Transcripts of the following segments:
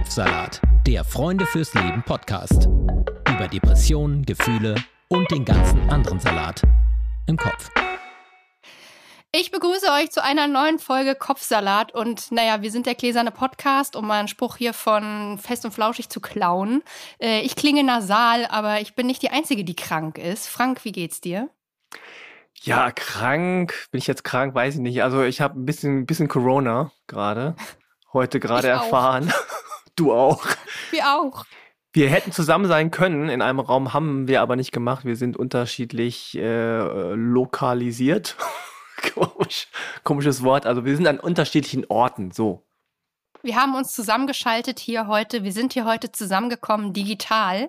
Kopfsalat, der Freunde fürs Leben Podcast. Über Depressionen, Gefühle und den ganzen anderen Salat im Kopf. Ich begrüße euch zu einer neuen Folge Kopfsalat und naja, wir sind der gläserne Podcast, um mal einen Spruch hier von Fest und Flauschig zu klauen. Äh, ich klinge nasal, aber ich bin nicht die Einzige, die krank ist. Frank, wie geht's dir? Ja, krank. Bin ich jetzt krank? Weiß ich nicht. Also ich habe ein bisschen, bisschen Corona gerade. Heute gerade erfahren. Du auch. Wir auch. Wir hätten zusammen sein können in einem Raum, haben wir aber nicht gemacht. Wir sind unterschiedlich äh, lokalisiert. Komisch, komisches Wort. Also wir sind an unterschiedlichen Orten. So. Wir haben uns zusammengeschaltet hier heute. Wir sind hier heute zusammengekommen digital.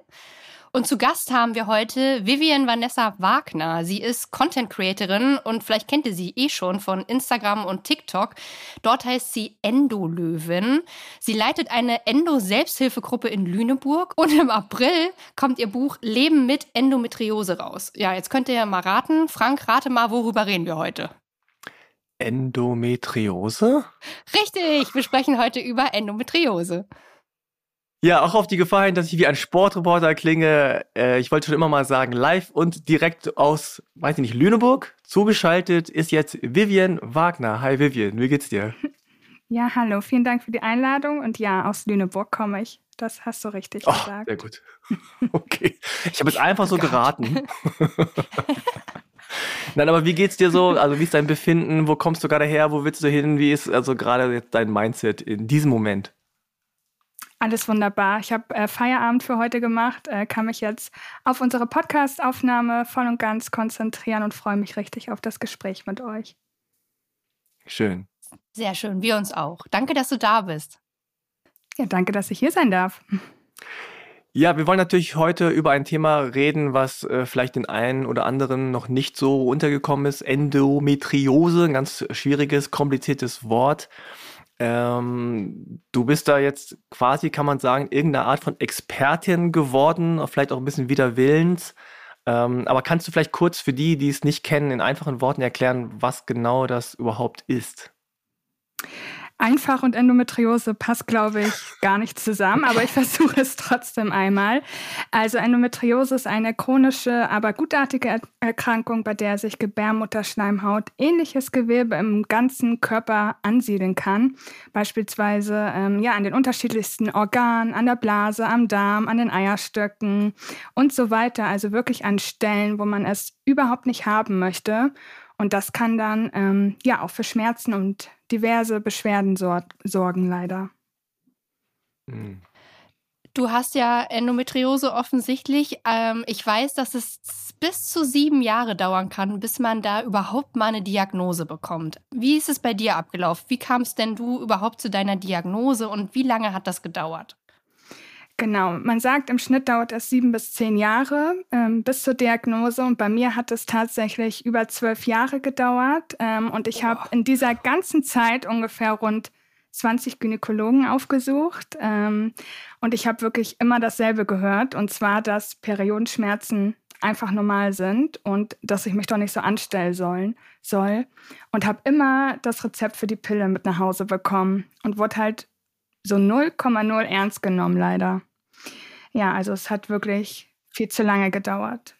Und zu Gast haben wir heute Vivian Vanessa Wagner. Sie ist Content Creatorin und vielleicht kennt ihr sie eh schon von Instagram und TikTok. Dort heißt sie Endolöwin. Sie leitet eine Endo-Selbsthilfegruppe in Lüneburg und im April kommt ihr Buch Leben mit Endometriose raus. Ja, jetzt könnt ihr ja mal raten. Frank, rate mal, worüber reden wir heute? Endometriose? Richtig, wir sprechen heute über Endometriose. Ja, auch auf die Gefahr hin, dass ich wie ein Sportreporter klinge. Äh, ich wollte schon immer mal sagen, live und direkt aus, weiß ich nicht, Lüneburg. Zugeschaltet ist jetzt Vivian Wagner. Hi Vivian, wie geht's dir? Ja, hallo, vielen Dank für die Einladung. Und ja, aus Lüneburg komme ich. Das hast du richtig oh, gesagt. Sehr gut. Okay. Ich habe es einfach so geraten. Nein, aber wie geht's dir so? Also, wie ist dein Befinden? Wo kommst du gerade her? Wo willst du hin? Wie ist also gerade jetzt dein Mindset in diesem Moment? Alles wunderbar. Ich habe äh, Feierabend für heute gemacht, äh, kann mich jetzt auf unsere Podcast-Aufnahme voll und ganz konzentrieren und freue mich richtig auf das Gespräch mit euch. Schön. Sehr schön, wir uns auch. Danke, dass du da bist. Ja, danke, dass ich hier sein darf. Ja, wir wollen natürlich heute über ein Thema reden, was äh, vielleicht den einen oder anderen noch nicht so untergekommen ist. Endometriose, ein ganz schwieriges, kompliziertes Wort. Ähm, du bist da jetzt quasi, kann man sagen, irgendeine Art von Expertin geworden, vielleicht auch ein bisschen wider Willens. Ähm, aber kannst du vielleicht kurz für die, die es nicht kennen, in einfachen Worten erklären, was genau das überhaupt ist? Einfach und Endometriose passt, glaube ich, gar nicht zusammen, aber ich versuche es trotzdem einmal. Also Endometriose ist eine chronische, aber gutartige Erkrankung, bei der sich Gebärmutterschleimhaut ähnliches Gewebe im ganzen Körper ansiedeln kann. Beispielsweise ähm, ja, an den unterschiedlichsten Organen, an der Blase, am Darm, an den Eierstöcken und so weiter. Also wirklich an Stellen, wo man es überhaupt nicht haben möchte. Und das kann dann ähm, ja auch für Schmerzen und diverse Beschwerden sor sorgen, leider. Hm. Du hast ja Endometriose offensichtlich. Ähm, ich weiß, dass es bis zu sieben Jahre dauern kann, bis man da überhaupt mal eine Diagnose bekommt. Wie ist es bei dir abgelaufen? Wie kamst denn du überhaupt zu deiner Diagnose und wie lange hat das gedauert? Genau, man sagt, im Schnitt dauert es sieben bis zehn Jahre ähm, bis zur Diagnose. Und bei mir hat es tatsächlich über zwölf Jahre gedauert. Ähm, und ich oh. habe in dieser ganzen Zeit ungefähr rund 20 Gynäkologen aufgesucht. Ähm, und ich habe wirklich immer dasselbe gehört. Und zwar, dass Periodenschmerzen einfach normal sind und dass ich mich doch nicht so anstellen sollen, soll. Und habe immer das Rezept für die Pille mit nach Hause bekommen und wurde halt so 0,0 ernst genommen leider ja, also es hat wirklich viel zu lange gedauert.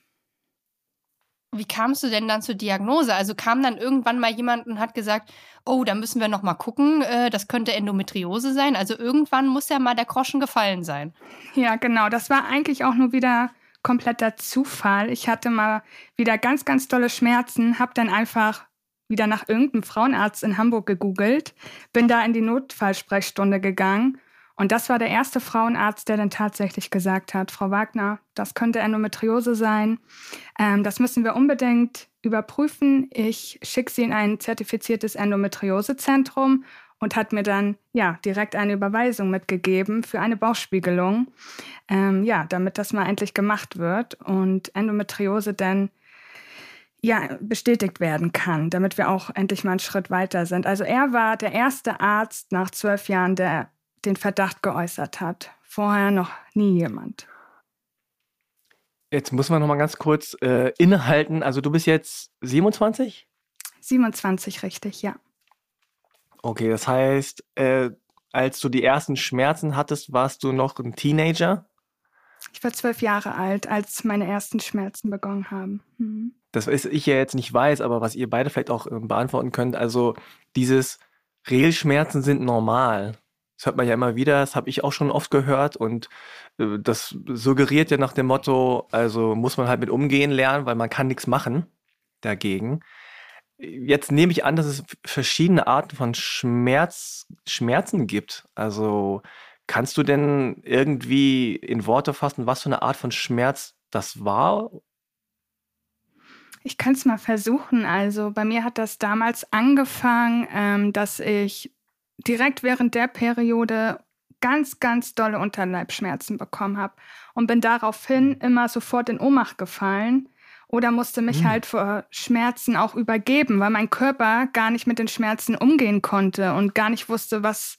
Wie kamst du denn dann zur Diagnose? Also kam dann irgendwann mal jemand und hat gesagt, oh, da müssen wir noch mal gucken, äh, das könnte Endometriose sein. Also irgendwann muss ja mal der Groschen gefallen sein. Ja, genau. Das war eigentlich auch nur wieder kompletter Zufall. Ich hatte mal wieder ganz, ganz tolle Schmerzen, habe dann einfach wieder nach irgendeinem Frauenarzt in Hamburg gegoogelt, bin da in die Notfallsprechstunde gegangen und das war der erste Frauenarzt, der dann tatsächlich gesagt hat, Frau Wagner, das könnte Endometriose sein. Ähm, das müssen wir unbedingt überprüfen. Ich schicke Sie in ein zertifiziertes Endometriosezentrum und hat mir dann ja direkt eine Überweisung mitgegeben für eine Bauchspiegelung, ähm, ja, damit das mal endlich gemacht wird und Endometriose dann ja, bestätigt werden kann, damit wir auch endlich mal einen Schritt weiter sind. Also er war der erste Arzt nach zwölf Jahren, der den Verdacht geäußert hat. Vorher noch nie jemand. Jetzt muss man noch mal ganz kurz äh, innehalten. Also du bist jetzt 27? 27, richtig, ja. Okay, das heißt, äh, als du die ersten Schmerzen hattest, warst du noch ein Teenager? Ich war zwölf Jahre alt, als meine ersten Schmerzen begonnen haben. Mhm. Das ist ich ja jetzt nicht weiß, aber was ihr beide vielleicht auch äh, beantworten könnt. Also dieses Regelschmerzen sind normal. Das hört man ja immer wieder, das habe ich auch schon oft gehört und äh, das suggeriert ja nach dem Motto, also muss man halt mit umgehen lernen, weil man kann nichts machen dagegen. Jetzt nehme ich an, dass es verschiedene Arten von Schmerz, Schmerzen gibt. Also kannst du denn irgendwie in Worte fassen, was für eine Art von Schmerz das war? Ich kann es mal versuchen. Also bei mir hat das damals angefangen, ähm, dass ich direkt während der Periode ganz, ganz dolle Unterleibschmerzen bekommen habe und bin daraufhin immer sofort in Ohnmacht gefallen oder musste mich mhm. halt vor Schmerzen auch übergeben, weil mein Körper gar nicht mit den Schmerzen umgehen konnte und gar nicht wusste, was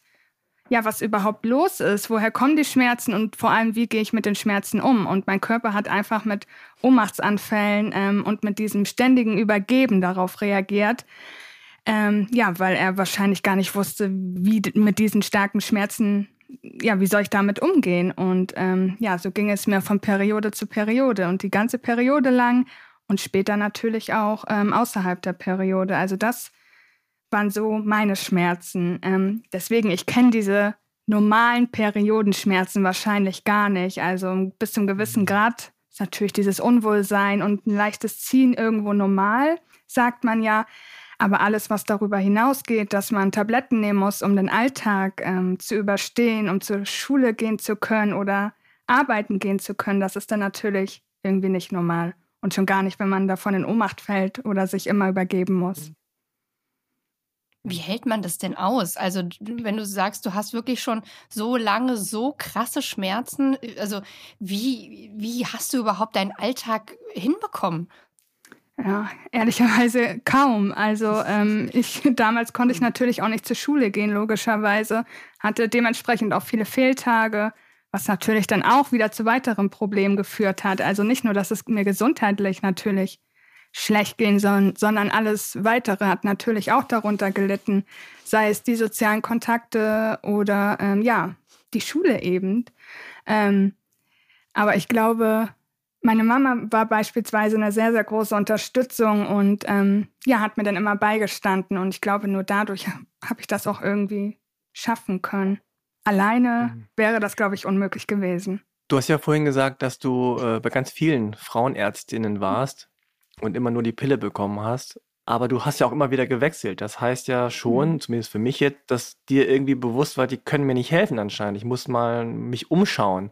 ja, was überhaupt los ist, woher kommen die Schmerzen und vor allem, wie gehe ich mit den Schmerzen um. Und mein Körper hat einfach mit Ohnmachtsanfällen ähm, und mit diesem ständigen Übergeben darauf reagiert. Ähm, ja, weil er wahrscheinlich gar nicht wusste, wie mit diesen starken Schmerzen, ja, wie soll ich damit umgehen? Und ähm, ja, so ging es mir von Periode zu Periode und die ganze Periode lang und später natürlich auch ähm, außerhalb der Periode. Also das waren so meine Schmerzen. Ähm, deswegen, ich kenne diese normalen Periodenschmerzen wahrscheinlich gar nicht. Also bis zum gewissen mhm. Grad ist natürlich dieses Unwohlsein und ein leichtes Ziehen irgendwo normal, sagt man ja. Aber alles, was darüber hinausgeht, dass man Tabletten nehmen muss, um den Alltag ähm, zu überstehen, um zur Schule gehen zu können oder arbeiten gehen zu können, das ist dann natürlich irgendwie nicht normal. Und schon gar nicht, wenn man davon in Ohnmacht fällt oder sich immer übergeben muss. Mhm. Wie hält man das denn aus? Also, wenn du sagst, du hast wirklich schon so lange so krasse Schmerzen, äh, also wie, wie hast du überhaupt deinen Alltag hinbekommen? Ja, ehrlicherweise kaum. Also ähm, ich damals konnte ich natürlich auch nicht zur Schule gehen, logischerweise, hatte dementsprechend auch viele Fehltage, was natürlich dann auch wieder zu weiteren Problemen geführt hat. Also nicht nur, dass es mir gesundheitlich natürlich schlecht gehen, sondern, sondern alles weitere hat natürlich auch darunter gelitten, sei es die sozialen Kontakte oder ähm, ja, die Schule eben. Ähm, aber ich glaube, meine Mama war beispielsweise eine sehr, sehr große Unterstützung und ähm, ja, hat mir dann immer beigestanden. Und ich glaube, nur dadurch habe ich das auch irgendwie schaffen können. Alleine mhm. wäre das, glaube ich, unmöglich gewesen. Du hast ja vorhin gesagt, dass du äh, bei ganz vielen Frauenärztinnen warst und immer nur die Pille bekommen hast. Aber du hast ja auch immer wieder gewechselt. Das heißt ja schon, mhm. zumindest für mich jetzt, dass dir irgendwie bewusst war, die können mir nicht helfen anscheinend. Ich muss mal mich umschauen.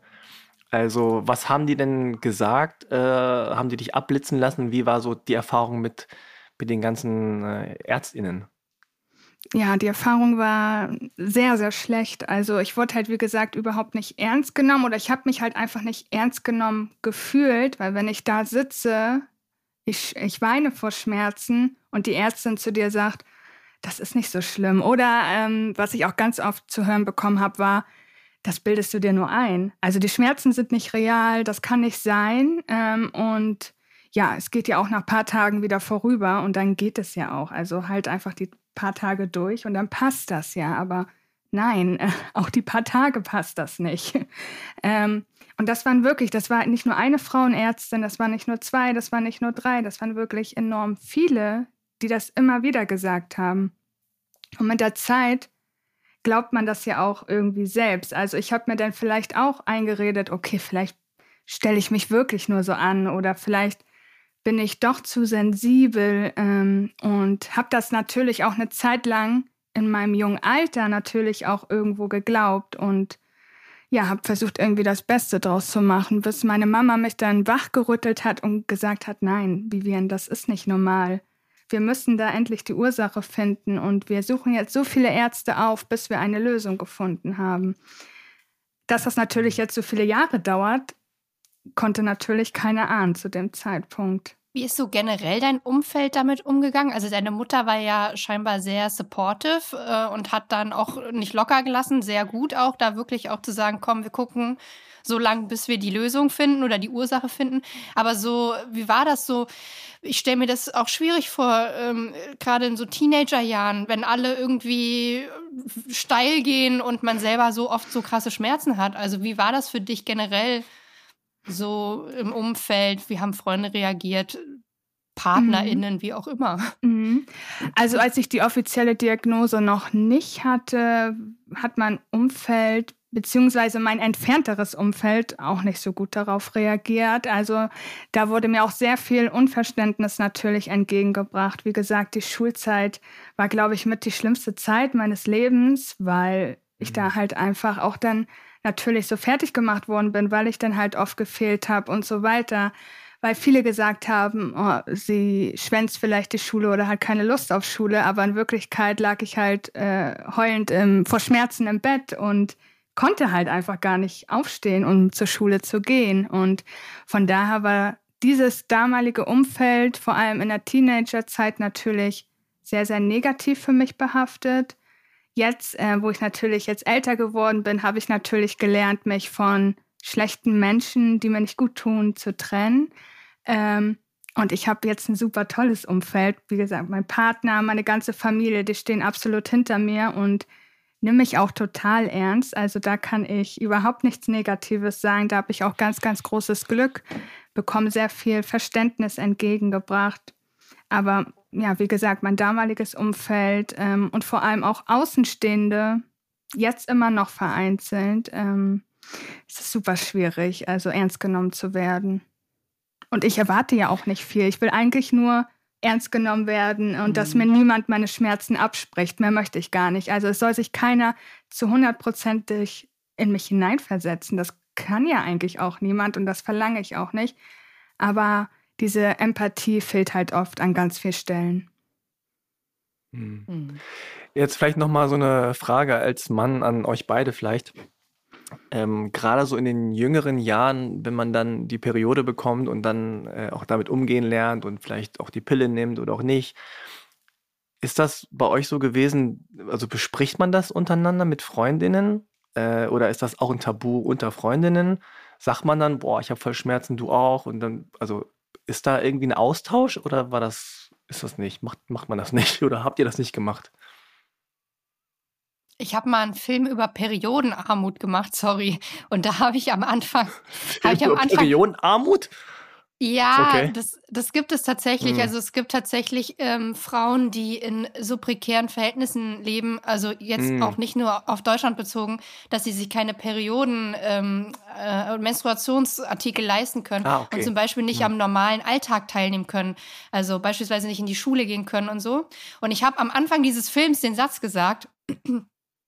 Also, was haben die denn gesagt? Äh, haben die dich abblitzen lassen? Wie war so die Erfahrung mit, mit den ganzen äh, ÄrztInnen? Ja, die Erfahrung war sehr, sehr schlecht. Also ich wurde halt, wie gesagt, überhaupt nicht ernst genommen oder ich habe mich halt einfach nicht ernst genommen gefühlt, weil wenn ich da sitze ich, ich weine vor Schmerzen und die Ärztin zu dir sagt, das ist nicht so schlimm. Oder ähm, was ich auch ganz oft zu hören bekommen habe, war, das bildest du dir nur ein. Also die Schmerzen sind nicht real, das kann nicht sein. Ähm, und ja, es geht ja auch nach ein paar Tagen wieder vorüber und dann geht es ja auch. Also halt einfach die paar Tage durch und dann passt das ja. Aber nein, äh, auch die paar Tage passt das nicht. ähm, und das waren wirklich, das war nicht nur eine Frauenärztin, das waren nicht nur zwei, das waren nicht nur drei, das waren wirklich enorm viele, die das immer wieder gesagt haben. Und mit der Zeit glaubt man das ja auch irgendwie selbst. Also ich habe mir dann vielleicht auch eingeredet, okay, vielleicht stelle ich mich wirklich nur so an oder vielleicht bin ich doch zu sensibel ähm, und habe das natürlich auch eine Zeit lang in meinem jungen Alter natürlich auch irgendwo geglaubt und ja, habe versucht, irgendwie das Beste draus zu machen, bis meine Mama mich dann wachgerüttelt hat und gesagt hat, nein, Vivian, das ist nicht normal. Wir müssen da endlich die Ursache finden und wir suchen jetzt so viele Ärzte auf, bis wir eine Lösung gefunden haben. Dass das natürlich jetzt so viele Jahre dauert, konnte natürlich keiner ahnen zu dem Zeitpunkt. Wie ist so generell dein Umfeld damit umgegangen? Also deine Mutter war ja scheinbar sehr supportive äh, und hat dann auch nicht locker gelassen, sehr gut auch, da wirklich auch zu sagen, komm, wir gucken so lange, bis wir die Lösung finden oder die Ursache finden. Aber so, wie war das so? Ich stelle mir das auch schwierig vor, ähm, gerade in so Teenagerjahren, wenn alle irgendwie steil gehen und man selber so oft so krasse Schmerzen hat. Also wie war das für dich generell? So im Umfeld? Wie haben Freunde reagiert? PartnerInnen, mhm. wie auch immer. Mhm. Also als ich die offizielle Diagnose noch nicht hatte, hat mein Umfeld beziehungsweise mein entfernteres Umfeld auch nicht so gut darauf reagiert. Also da wurde mir auch sehr viel Unverständnis natürlich entgegengebracht. Wie gesagt, die Schulzeit war, glaube ich, mit die schlimmste Zeit meines Lebens, weil ich da mhm. halt einfach auch dann natürlich so fertig gemacht worden bin, weil ich dann halt oft gefehlt habe und so weiter. Weil viele gesagt haben, oh, sie schwänzt vielleicht die Schule oder hat keine Lust auf Schule, aber in Wirklichkeit lag ich halt äh, heulend im, vor Schmerzen im Bett und konnte halt einfach gar nicht aufstehen, um zur Schule zu gehen. Und von daher war dieses damalige Umfeld, vor allem in der Teenagerzeit, natürlich sehr, sehr negativ für mich behaftet. Jetzt, äh, wo ich natürlich jetzt älter geworden bin, habe ich natürlich gelernt, mich von schlechten Menschen, die mir nicht gut tun, zu trennen. Ähm, und ich habe jetzt ein super tolles Umfeld. Wie gesagt, mein Partner, meine ganze Familie, die stehen absolut hinter mir und nehmen mich auch total ernst. Also da kann ich überhaupt nichts Negatives sagen. Da habe ich auch ganz, ganz großes Glück, bekomme sehr viel Verständnis entgegengebracht. Aber ja, wie gesagt, mein damaliges Umfeld ähm, und vor allem auch Außenstehende, jetzt immer noch vereinzelt, ähm, es ist super schwierig, also ernst genommen zu werden. Und ich erwarte ja auch nicht viel. Ich will eigentlich nur ernst genommen werden und mhm. dass mir niemand meine Schmerzen abspricht. Mehr möchte ich gar nicht. Also es soll sich keiner zu hundertprozentig in mich hineinversetzen. Das kann ja eigentlich auch niemand und das verlange ich auch nicht. Aber diese Empathie fehlt halt oft an ganz vielen Stellen. Hm. hm. Jetzt vielleicht noch mal so eine Frage als Mann an euch beide vielleicht. Ähm, Gerade so in den jüngeren Jahren, wenn man dann die Periode bekommt und dann äh, auch damit umgehen lernt und vielleicht auch die Pille nimmt oder auch nicht, ist das bei euch so gewesen? Also bespricht man das untereinander mit Freundinnen äh, oder ist das auch ein Tabu unter Freundinnen? Sagt man dann, boah, ich habe voll Schmerzen, du auch? Und dann, also ist da irgendwie ein Austausch oder war das, ist das nicht? Macht, macht man das nicht oder habt ihr das nicht gemacht? Ich habe mal einen Film über Periodenarmut gemacht, sorry. Und da habe ich am Anfang. Film ich am Anfang Periodenarmut? Ja, okay. das, das gibt es tatsächlich. Mhm. Also es gibt tatsächlich ähm, Frauen, die in so prekären Verhältnissen leben, also jetzt mhm. auch nicht nur auf Deutschland bezogen, dass sie sich keine Perioden, ähm, äh, Menstruationsartikel leisten können ah, okay. und zum Beispiel nicht mhm. am normalen Alltag teilnehmen können. Also beispielsweise nicht in die Schule gehen können und so. Und ich habe am Anfang dieses Films den Satz gesagt,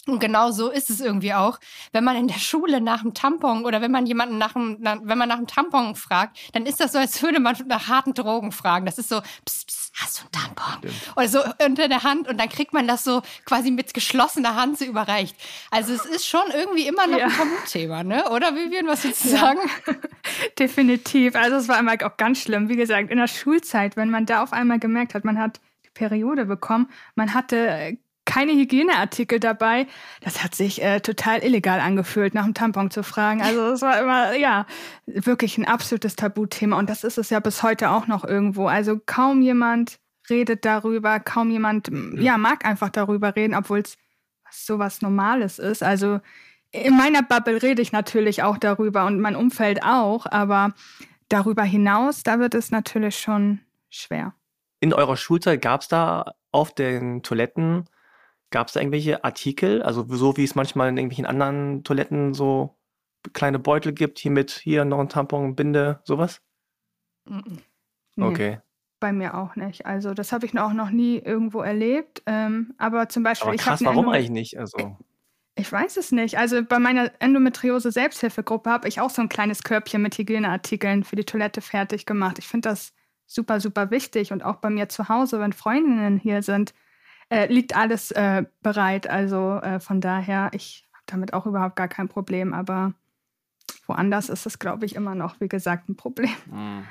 und genau so ist es irgendwie auch. Wenn man in der Schule nach dem Tampon oder wenn man jemanden nach dem, nach, wenn man nach dem Tampon fragt, dann ist das so, als würde man nach harten Drogen fragen. Das ist so, pss, pss, hast du einen Tampon? Stimmt. Oder so unter der Hand und dann kriegt man das so quasi mit geschlossener Hand so überreicht. Also es ist schon irgendwie immer noch ja. ein Tabuthema, ne? Oder Vivian, was willst du ja. sagen? Definitiv. Also es war einmal auch ganz schlimm. Wie gesagt, in der Schulzeit, wenn man da auf einmal gemerkt hat, man hat die Periode bekommen, man hatte keine Hygieneartikel dabei. Das hat sich äh, total illegal angefühlt, nach dem Tampon zu fragen. Also es war immer, ja, wirklich ein absolutes Tabuthema. Und das ist es ja bis heute auch noch irgendwo. Also kaum jemand redet darüber, kaum jemand, ja, mag einfach darüber reden, obwohl es sowas Normales ist. Also in meiner Bubble rede ich natürlich auch darüber und mein Umfeld auch, aber darüber hinaus, da wird es natürlich schon schwer. In eurer Schulzeit gab es da auf den Toiletten Gab es da irgendwelche Artikel, also so wie es manchmal in irgendwelchen anderen Toiletten so kleine Beutel gibt, hier mit hier noch ein Tampon, Binde, sowas? Nee, okay. Bei mir auch nicht. Also das habe ich auch noch nie irgendwo erlebt. Ähm, aber zum Beispiel. Aber krass, ich warum eigentlich nicht? Also. Ich weiß es nicht. Also bei meiner Endometriose Selbsthilfegruppe habe ich auch so ein kleines Körbchen mit Hygieneartikeln für die Toilette fertig gemacht. Ich finde das super, super wichtig. Und auch bei mir zu Hause, wenn Freundinnen hier sind, äh, liegt alles äh, bereit. Also äh, von daher, ich habe damit auch überhaupt gar kein Problem. Aber woanders ist es, glaube ich, immer noch, wie gesagt, ein Problem. Mhm.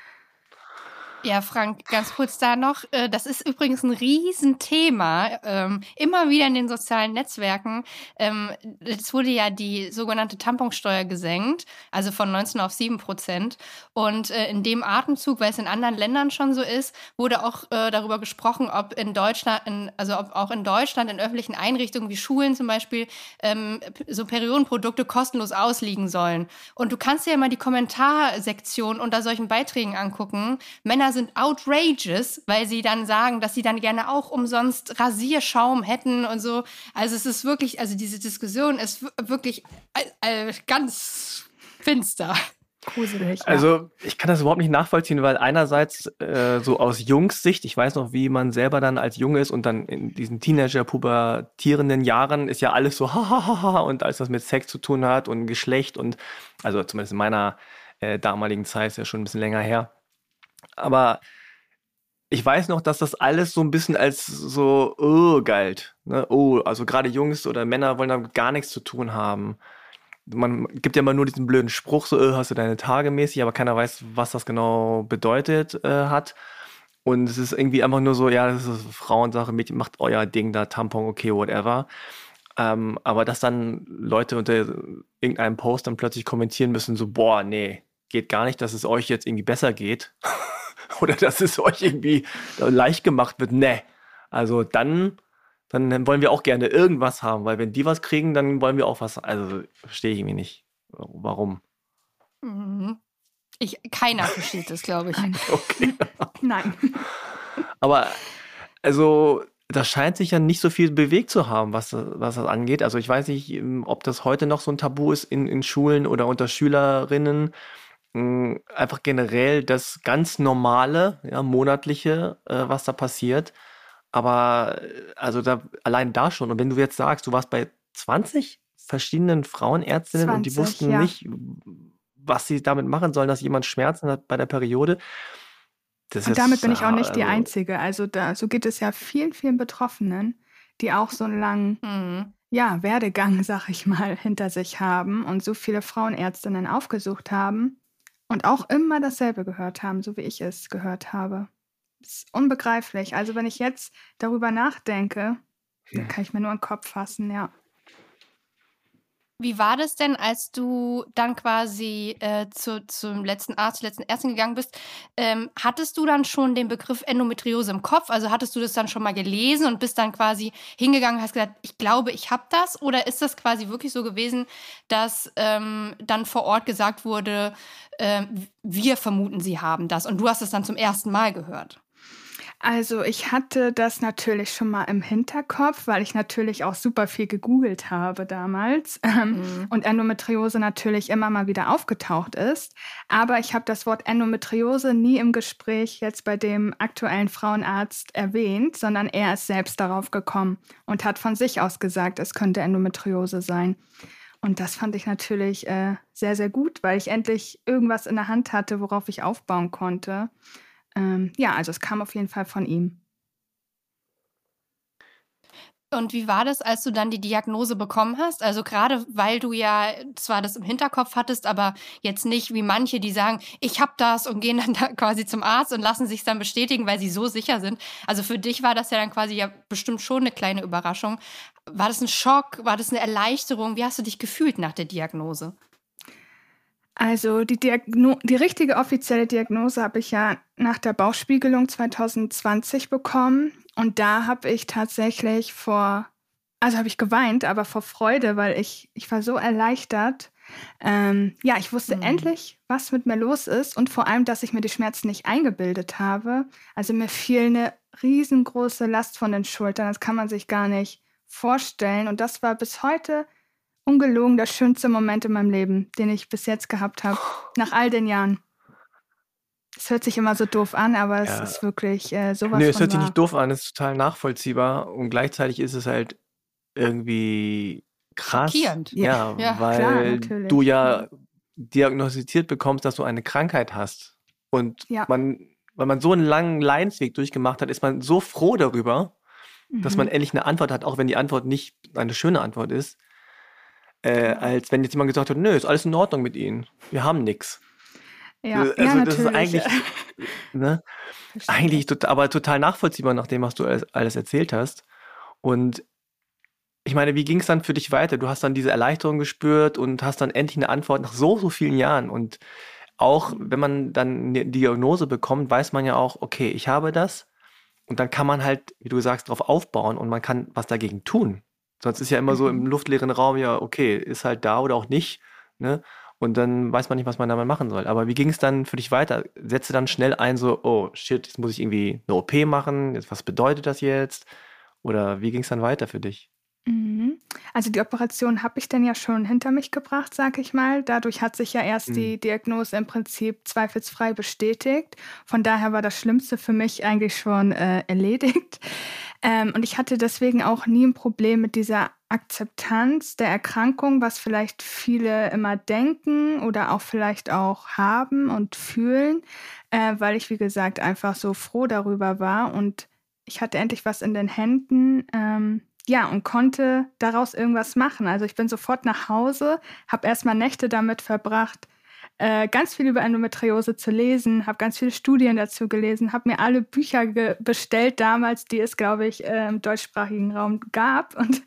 Ja, Frank, ganz kurz da noch. Äh, das ist übrigens ein Riesenthema, ähm, immer wieder in den sozialen Netzwerken. Ähm, es wurde ja die sogenannte Tamponsteuer gesenkt, also von 19 auf 7 Prozent. Und äh, in dem Atemzug, weil es in anderen Ländern schon so ist, wurde auch äh, darüber gesprochen, ob in Deutschland, also ob auch in Deutschland in öffentlichen Einrichtungen wie Schulen zum Beispiel ähm, so Periodenprodukte kostenlos ausliegen sollen. Und du kannst dir ja mal die Kommentarsektion unter solchen Beiträgen angucken. Männer sind outrageous, weil sie dann sagen, dass sie dann gerne auch umsonst Rasierschaum hätten und so. Also es ist wirklich, also diese Diskussion ist wirklich äh, äh, ganz finster. Gruselig. Also ich kann das überhaupt nicht nachvollziehen, weil einerseits äh, so aus Jungs Sicht, ich weiß noch, wie man selber dann als Junge ist und dann in diesen Teenager-pubertierenden Jahren ist ja alles so hahaha und alles, was mit Sex zu tun hat und Geschlecht und also zumindest in meiner äh, damaligen Zeit ist ja schon ein bisschen länger her. Aber ich weiß noch, dass das alles so ein bisschen als so oh, galt. Ne? Oh, also gerade Jungs oder Männer wollen damit gar nichts zu tun haben. Man gibt ja immer nur diesen blöden Spruch, so oh, hast du deine Tage mäßig, aber keiner weiß, was das genau bedeutet äh, hat. Und es ist irgendwie einfach nur so, ja, das ist Frauensache, Mädchen, macht euer Ding da, Tampon, okay, whatever. Ähm, aber dass dann Leute unter irgendeinem Post dann plötzlich kommentieren müssen, so, boah, nee, geht gar nicht, dass es euch jetzt irgendwie besser geht oder dass es euch irgendwie leicht gemacht wird. Ne. Also dann, dann wollen wir auch gerne irgendwas haben, weil wenn die was kriegen, dann wollen wir auch was. Also verstehe ich irgendwie nicht. Warum? Mhm. Ich, keiner versteht das, glaube ich. Okay. Nein. Aber also das scheint sich ja nicht so viel bewegt zu haben, was, was das angeht. Also ich weiß nicht, ob das heute noch so ein Tabu ist in, in Schulen oder unter Schülerinnen. Hm, einfach generell das ganz normale, ja, monatliche, äh, was da passiert. Aber äh, also da allein da schon. Und wenn du jetzt sagst, du warst bei 20 verschiedenen Frauenärztinnen 20, und die wussten ja. nicht, was sie damit machen sollen, dass jemand Schmerzen hat bei der Periode. Das und damit bin ich auch nicht die also Einzige. Also da, so geht es ja vielen, vielen Betroffenen, die auch so einen langen mhm. ja, Werdegang, sag ich mal, hinter sich haben und so viele Frauenärztinnen aufgesucht haben und auch immer dasselbe gehört haben, so wie ich es gehört habe. Das ist unbegreiflich. Also wenn ich jetzt darüber nachdenke, ja. kann ich mir nur einen Kopf fassen, ja. Wie war das denn, als du dann quasi äh, zu, zum letzten Arzt, zur letzten Ärztin gegangen bist? Ähm, hattest du dann schon den Begriff Endometriose im Kopf? Also hattest du das dann schon mal gelesen und bist dann quasi hingegangen und hast gesagt, ich glaube, ich habe das? Oder ist das quasi wirklich so gewesen, dass ähm, dann vor Ort gesagt wurde, äh, wir vermuten, sie haben das und du hast es dann zum ersten Mal gehört? Also ich hatte das natürlich schon mal im Hinterkopf, weil ich natürlich auch super viel gegoogelt habe damals ähm, mhm. und Endometriose natürlich immer mal wieder aufgetaucht ist. Aber ich habe das Wort Endometriose nie im Gespräch jetzt bei dem aktuellen Frauenarzt erwähnt, sondern er ist selbst darauf gekommen und hat von sich aus gesagt, es könnte Endometriose sein. Und das fand ich natürlich äh, sehr, sehr gut, weil ich endlich irgendwas in der Hand hatte, worauf ich aufbauen konnte. Ähm, ja, also es kam auf jeden Fall von ihm. Und wie war das, als du dann die Diagnose bekommen hast? Also gerade weil du ja zwar das im Hinterkopf hattest, aber jetzt nicht wie manche, die sagen, ich habe das und gehen dann da quasi zum Arzt und lassen sich dann bestätigen, weil sie so sicher sind. Also für dich war das ja dann quasi ja bestimmt schon eine kleine Überraschung. War das ein Schock? War das eine Erleichterung? Wie hast du dich gefühlt nach der Diagnose? Also die, Diagno die richtige offizielle Diagnose habe ich ja nach der Bauchspiegelung 2020 bekommen. Und da habe ich tatsächlich vor, also habe ich geweint, aber vor Freude, weil ich, ich war so erleichtert. Ähm, ja, ich wusste mhm. endlich, was mit mir los ist und vor allem, dass ich mir die Schmerzen nicht eingebildet habe. Also mir fiel eine riesengroße Last von den Schultern. Das kann man sich gar nicht vorstellen. Und das war bis heute ungelogen der schönste Moment in meinem Leben, den ich bis jetzt gehabt habe, nach all den Jahren. Es hört sich immer so doof an, aber es ja. ist wirklich äh, sowas. Nee, es hört sich nicht doof an, es ist total nachvollziehbar und gleichzeitig ist es halt irgendwie krass. Schockierend. Ja, ja weil klar, du ja diagnostiziert bekommst, dass du eine Krankheit hast. Und ja. man, weil man so einen langen Leidensweg durchgemacht hat, ist man so froh darüber, mhm. dass man mhm. endlich eine Antwort hat, auch wenn die Antwort nicht eine schöne Antwort ist äh, als wenn jetzt jemand gesagt hat, nö, ist alles in Ordnung mit Ihnen. Wir haben nichts. Ja, also ja, das ist eigentlich, ne, eigentlich tot, aber total nachvollziehbar nach dem, was du alles, alles erzählt hast. Und ich meine, wie ging es dann für dich weiter? Du hast dann diese Erleichterung gespürt und hast dann endlich eine Antwort nach so, so vielen Jahren. Und auch wenn man dann eine Diagnose bekommt, weiß man ja auch, okay, ich habe das. Und dann kann man halt, wie du sagst, darauf aufbauen und man kann was dagegen tun. Sonst ist ja immer so im mhm. luftleeren Raum, ja, okay, ist halt da oder auch nicht. Ne? Und dann weiß man nicht, was man damit machen soll. Aber wie ging es dann für dich weiter? Setze dann schnell ein, so, oh shit, jetzt muss ich irgendwie eine OP machen. Was bedeutet das jetzt? Oder wie ging es dann weiter für dich? Mhm. Also die Operation habe ich dann ja schon hinter mich gebracht, sag ich mal. Dadurch hat sich ja erst mhm. die Diagnose im Prinzip zweifelsfrei bestätigt. Von daher war das Schlimmste für mich eigentlich schon äh, erledigt. Ähm, und ich hatte deswegen auch nie ein Problem mit dieser Akzeptanz der Erkrankung, was vielleicht viele immer denken oder auch vielleicht auch haben und fühlen, äh, weil ich, wie gesagt, einfach so froh darüber war und ich hatte endlich was in den Händen. Ähm, ja, und konnte daraus irgendwas machen. Also ich bin sofort nach Hause, habe erstmal Nächte damit verbracht, äh, ganz viel über Endometriose zu lesen, habe ganz viele Studien dazu gelesen, habe mir alle Bücher bestellt damals, die es, glaube ich, äh, im deutschsprachigen Raum gab. Und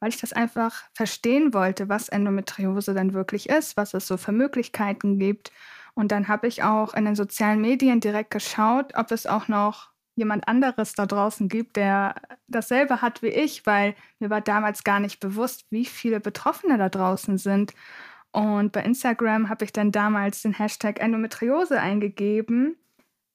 weil ich das einfach verstehen wollte, was Endometriose dann wirklich ist, was es so für Möglichkeiten gibt. Und dann habe ich auch in den sozialen Medien direkt geschaut, ob es auch noch jemand anderes da draußen gibt, der dasselbe hat wie ich, weil mir war damals gar nicht bewusst, wie viele Betroffene da draußen sind. Und bei Instagram habe ich dann damals den Hashtag Endometriose eingegeben.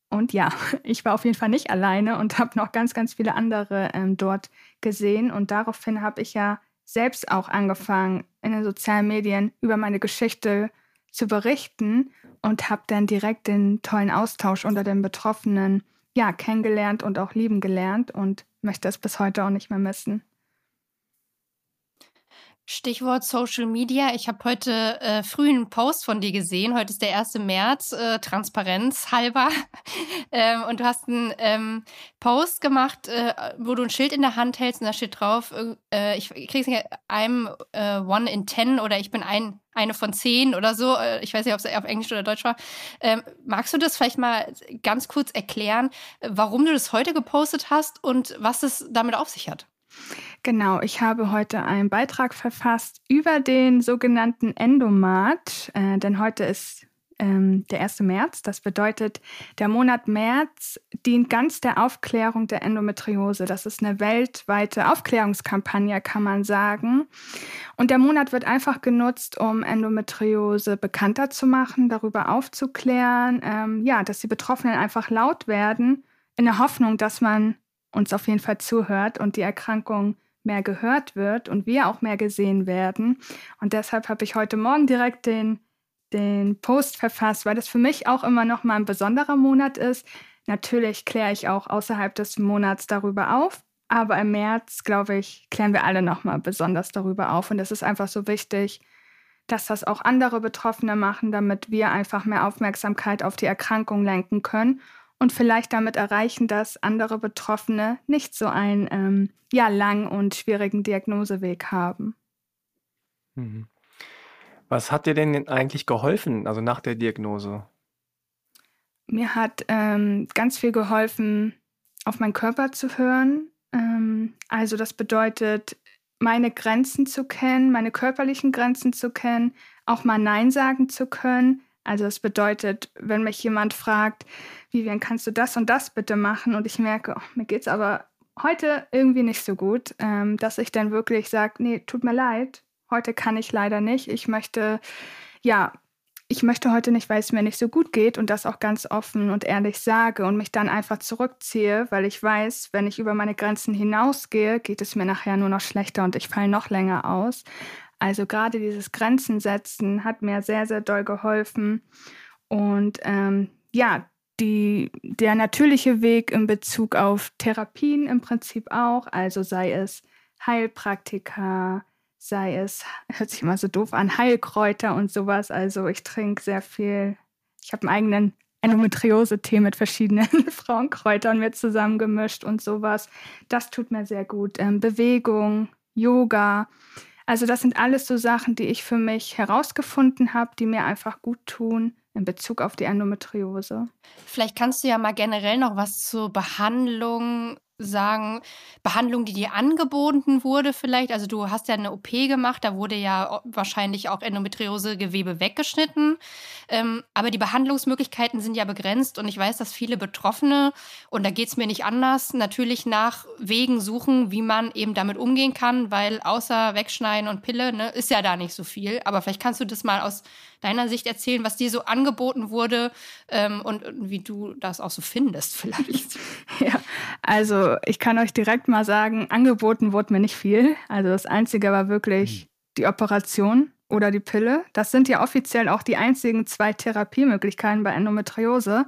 Und ja, ich war auf jeden Fall nicht alleine und habe noch ganz, ganz viele andere ähm, dort gesehen. Und daraufhin habe ich ja selbst auch angefangen, in den sozialen Medien über meine Geschichte zu berichten und habe dann direkt den tollen Austausch unter den Betroffenen ja, kennengelernt und auch lieben gelernt und möchte es bis heute auch nicht mehr missen. Stichwort Social Media. Ich habe heute äh, früh einen Post von dir gesehen. Heute ist der 1. März, äh, Transparenz halber. ähm, und du hast einen ähm, Post gemacht, äh, wo du ein Schild in der Hand hältst und da steht drauf, äh, ich krieg's nicht, I'm uh, one in ten oder ich bin ein, eine von zehn oder so. Äh, ich weiß nicht, ob es auf Englisch oder Deutsch war. Ähm, magst du das vielleicht mal ganz kurz erklären, warum du das heute gepostet hast und was es damit auf sich hat? Genau, ich habe heute einen Beitrag verfasst über den sogenannten Endomat, äh, denn heute ist ähm, der 1. März. Das bedeutet, der Monat März dient ganz der Aufklärung der Endometriose. Das ist eine weltweite Aufklärungskampagne, kann man sagen. Und der Monat wird einfach genutzt, um Endometriose bekannter zu machen, darüber aufzuklären, ähm, ja, dass die Betroffenen einfach laut werden, in der Hoffnung, dass man uns auf jeden Fall zuhört und die Erkrankung mehr gehört wird und wir auch mehr gesehen werden. Und deshalb habe ich heute Morgen direkt den, den Post verfasst, weil das für mich auch immer noch mal ein besonderer Monat ist. Natürlich kläre ich auch außerhalb des Monats darüber auf, aber im März, glaube ich, klären wir alle noch mal besonders darüber auf. Und es ist einfach so wichtig, dass das auch andere Betroffene machen, damit wir einfach mehr Aufmerksamkeit auf die Erkrankung lenken können und vielleicht damit erreichen, dass andere Betroffene nicht so einen ähm, ja, langen und schwierigen Diagnoseweg haben. Mhm. Was hat dir denn eigentlich geholfen, also nach der Diagnose? Mir hat ähm, ganz viel geholfen, auf meinen Körper zu hören. Ähm, also das bedeutet, meine Grenzen zu kennen, meine körperlichen Grenzen zu kennen, auch mal Nein sagen zu können, also es bedeutet, wenn mich jemand fragt, Vivian, kannst du das und das bitte machen? Und ich merke, oh, mir es aber heute irgendwie nicht so gut, ähm, dass ich dann wirklich sage, nee, tut mir leid, heute kann ich leider nicht. Ich möchte, ja, ich möchte heute nicht, weil es mir nicht so gut geht und das auch ganz offen und ehrlich sage und mich dann einfach zurückziehe, weil ich weiß, wenn ich über meine Grenzen hinausgehe, geht es mir nachher nur noch schlechter und ich falle noch länger aus. Also gerade dieses Grenzen setzen hat mir sehr, sehr doll geholfen. Und ähm, ja, die, der natürliche Weg in Bezug auf Therapien im Prinzip auch, also sei es Heilpraktika, sei es, hört sich immer so doof an, Heilkräuter und sowas. Also ich trinke sehr viel, ich habe einen eigenen Endometriose-Tee mit verschiedenen Frauenkräutern mir zusammengemischt und sowas. Das tut mir sehr gut. Ähm, Bewegung, Yoga. Also das sind alles so Sachen, die ich für mich herausgefunden habe, die mir einfach gut tun in Bezug auf die Endometriose. Vielleicht kannst du ja mal generell noch was zur Behandlung sagen, Behandlung, die dir angeboten wurde vielleicht? Also du hast ja eine OP gemacht, da wurde ja wahrscheinlich auch Endometriosegewebe weggeschnitten. Ähm, aber die Behandlungsmöglichkeiten sind ja begrenzt und ich weiß, dass viele Betroffene, und da geht es mir nicht anders, natürlich nach Wegen suchen, wie man eben damit umgehen kann, weil außer Wegschneiden und Pille ne, ist ja da nicht so viel. Aber vielleicht kannst du das mal aus deiner Sicht erzählen, was dir so angeboten wurde ähm, und, und wie du das auch so findest vielleicht. ja, also ich kann euch direkt mal sagen, angeboten wurde mir nicht viel. Also das Einzige war wirklich mhm. die Operation oder die Pille. Das sind ja offiziell auch die einzigen zwei Therapiemöglichkeiten bei Endometriose.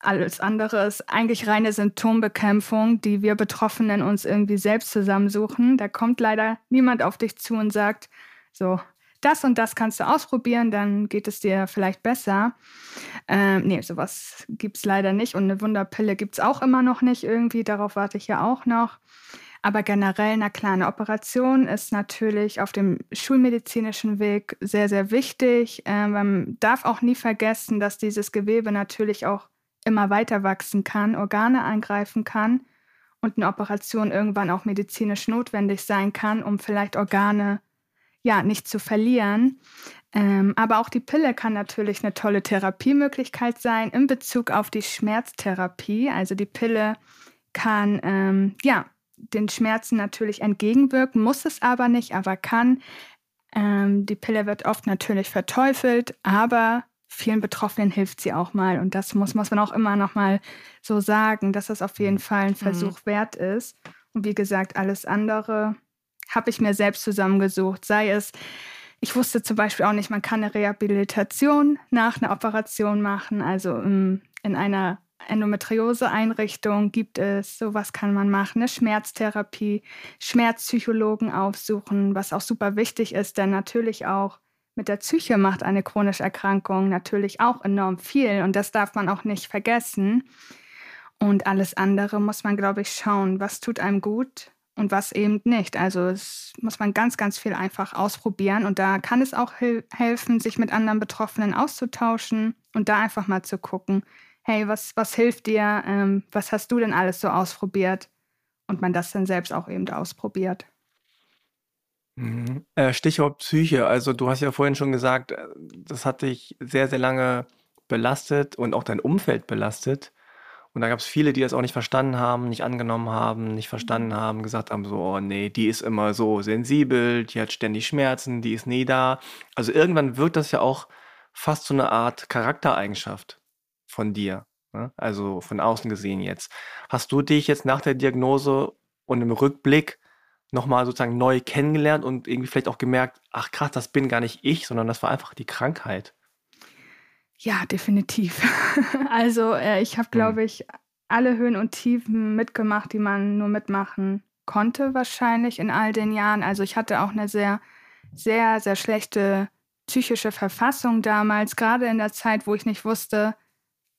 Alles andere ist eigentlich reine Symptombekämpfung, die wir Betroffenen uns irgendwie selbst zusammensuchen. Da kommt leider niemand auf dich zu und sagt, so, das und das kannst du ausprobieren, dann geht es dir vielleicht besser. Ähm, nee, sowas gibt es leider nicht. Und eine Wunderpille gibt es auch immer noch nicht irgendwie. Darauf warte ich ja auch noch. Aber generell, na klar, eine Operation ist natürlich auf dem schulmedizinischen Weg sehr, sehr wichtig. Ähm, man darf auch nie vergessen, dass dieses Gewebe natürlich auch immer weiter wachsen kann, Organe angreifen kann und eine Operation irgendwann auch medizinisch notwendig sein kann, um vielleicht Organe ja, nicht zu verlieren. Ähm, aber auch die Pille kann natürlich eine tolle Therapiemöglichkeit sein in Bezug auf die Schmerztherapie. Also die Pille kann ähm, ja den Schmerzen natürlich entgegenwirken, muss es aber nicht, aber kann. Ähm, die Pille wird oft natürlich verteufelt, aber vielen Betroffenen hilft sie auch mal. Und das muss, muss man auch immer noch mal so sagen, dass es auf jeden Fall ein mhm. Versuch mhm. wert ist. Und wie gesagt, alles andere habe ich mir selbst zusammengesucht. Sei es, ich wusste zum Beispiel auch nicht, man kann eine Rehabilitation nach einer Operation machen. Also in, in einer Endometriose-Einrichtung gibt es, sowas kann man machen, eine Schmerztherapie, Schmerzpsychologen aufsuchen, was auch super wichtig ist, denn natürlich auch mit der Psyche macht eine chronische Erkrankung natürlich auch enorm viel und das darf man auch nicht vergessen. Und alles andere muss man, glaube ich, schauen, was tut einem gut, und was eben nicht. Also es muss man ganz, ganz viel einfach ausprobieren und da kann es auch helfen, sich mit anderen Betroffenen auszutauschen und da einfach mal zu gucken, hey, was, was hilft dir, ähm, was hast du denn alles so ausprobiert und man das dann selbst auch eben ausprobiert. Mhm. Äh, Stichwort Psyche, also du hast ja vorhin schon gesagt, äh, das hat dich sehr, sehr lange belastet und auch dein Umfeld belastet. Und da gab es viele, die das auch nicht verstanden haben, nicht angenommen haben, nicht verstanden haben, gesagt haben, so, oh nee, die ist immer so sensibel, die hat ständig Schmerzen, die ist nie da. Also irgendwann wirkt das ja auch fast so eine Art Charaktereigenschaft von dir. Ne? Also von außen gesehen jetzt. Hast du dich jetzt nach der Diagnose und im Rückblick nochmal sozusagen neu kennengelernt und irgendwie vielleicht auch gemerkt, ach krass, das bin gar nicht ich, sondern das war einfach die Krankheit? Ja, definitiv. also äh, ich habe, glaube ich, alle Höhen und Tiefen mitgemacht, die man nur mitmachen konnte wahrscheinlich in all den Jahren. Also ich hatte auch eine sehr, sehr, sehr schlechte psychische Verfassung damals, gerade in der Zeit, wo ich nicht wusste,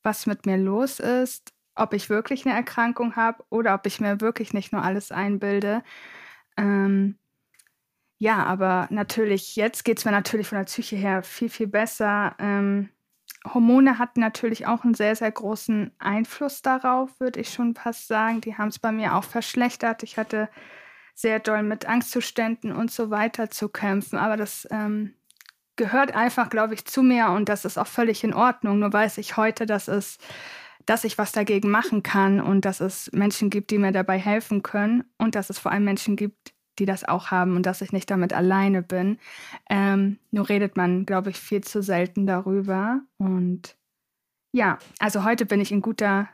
was mit mir los ist, ob ich wirklich eine Erkrankung habe oder ob ich mir wirklich nicht nur alles einbilde. Ähm, ja, aber natürlich, jetzt geht es mir natürlich von der Psyche her viel, viel besser. Ähm, Hormone hatten natürlich auch einen sehr, sehr großen Einfluss darauf, würde ich schon fast sagen. Die haben es bei mir auch verschlechtert. Ich hatte sehr doll mit Angstzuständen und so weiter zu kämpfen. Aber das ähm, gehört einfach, glaube ich, zu mir und das ist auch völlig in Ordnung. Nur weiß ich heute, dass es dass ich was dagegen machen kann und dass es Menschen gibt, die mir dabei helfen können und dass es vor allem Menschen gibt, die das auch haben und dass ich nicht damit alleine bin. Ähm, nur redet man, glaube ich, viel zu selten darüber. Und ja, also heute bin ich in guter,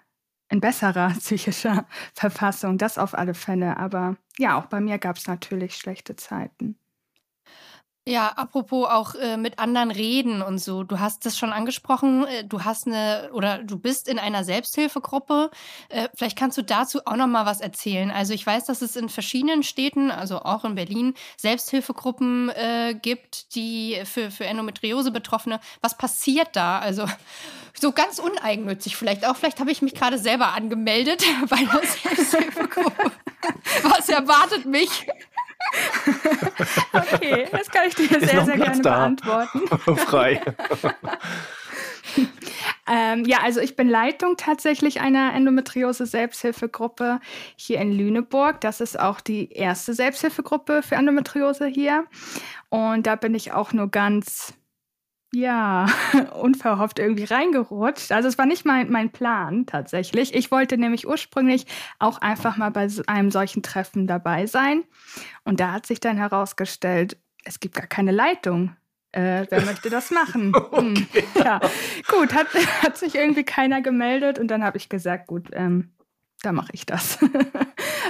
in besserer psychischer Verfassung, das auf alle Fälle. Aber ja, auch bei mir gab es natürlich schlechte Zeiten. Ja, apropos auch äh, mit anderen reden und so. Du hast das schon angesprochen. Äh, du hast eine oder du bist in einer Selbsthilfegruppe. Äh, vielleicht kannst du dazu auch noch mal was erzählen. Also ich weiß, dass es in verschiedenen Städten, also auch in Berlin, Selbsthilfegruppen äh, gibt, die für für Endometriose Betroffene. Was passiert da? Also so ganz uneigennützig vielleicht auch. Vielleicht habe ich mich gerade selber angemeldet bei der Selbsthilfegruppe. Was erwartet mich? okay, das kann ich dir sehr, sehr gerne da. beantworten. Frei. ähm, ja, also ich bin Leitung tatsächlich einer Endometriose-Selbsthilfegruppe hier in Lüneburg. Das ist auch die erste Selbsthilfegruppe für Endometriose hier. Und da bin ich auch nur ganz, ja, unverhofft irgendwie reingerutscht. Also es war nicht mein, mein Plan tatsächlich. Ich wollte nämlich ursprünglich auch einfach mal bei einem solchen Treffen dabei sein. Und da hat sich dann herausgestellt, es gibt gar keine Leitung. Äh, wer möchte das machen? Hm, okay. Ja, gut, hat, hat sich irgendwie keiner gemeldet und dann habe ich gesagt, gut, ähm, da mache ich das.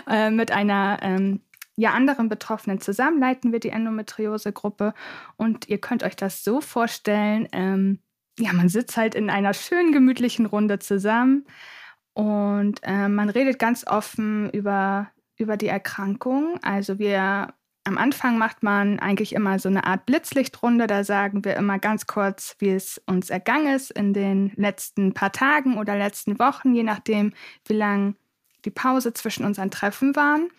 äh, mit einer ähm, ja, anderen Betroffenen zusammen leiten wir die Endometriose-Gruppe und ihr könnt euch das so vorstellen, ähm, ja, man sitzt halt in einer schönen, gemütlichen Runde zusammen und äh, man redet ganz offen über, über die Erkrankung. Also wir am Anfang macht man eigentlich immer so eine Art Blitzlichtrunde. Da sagen wir immer ganz kurz, wie es uns ergangen ist in den letzten paar Tagen oder letzten Wochen, je nachdem, wie lang die Pause zwischen unseren Treffen waren.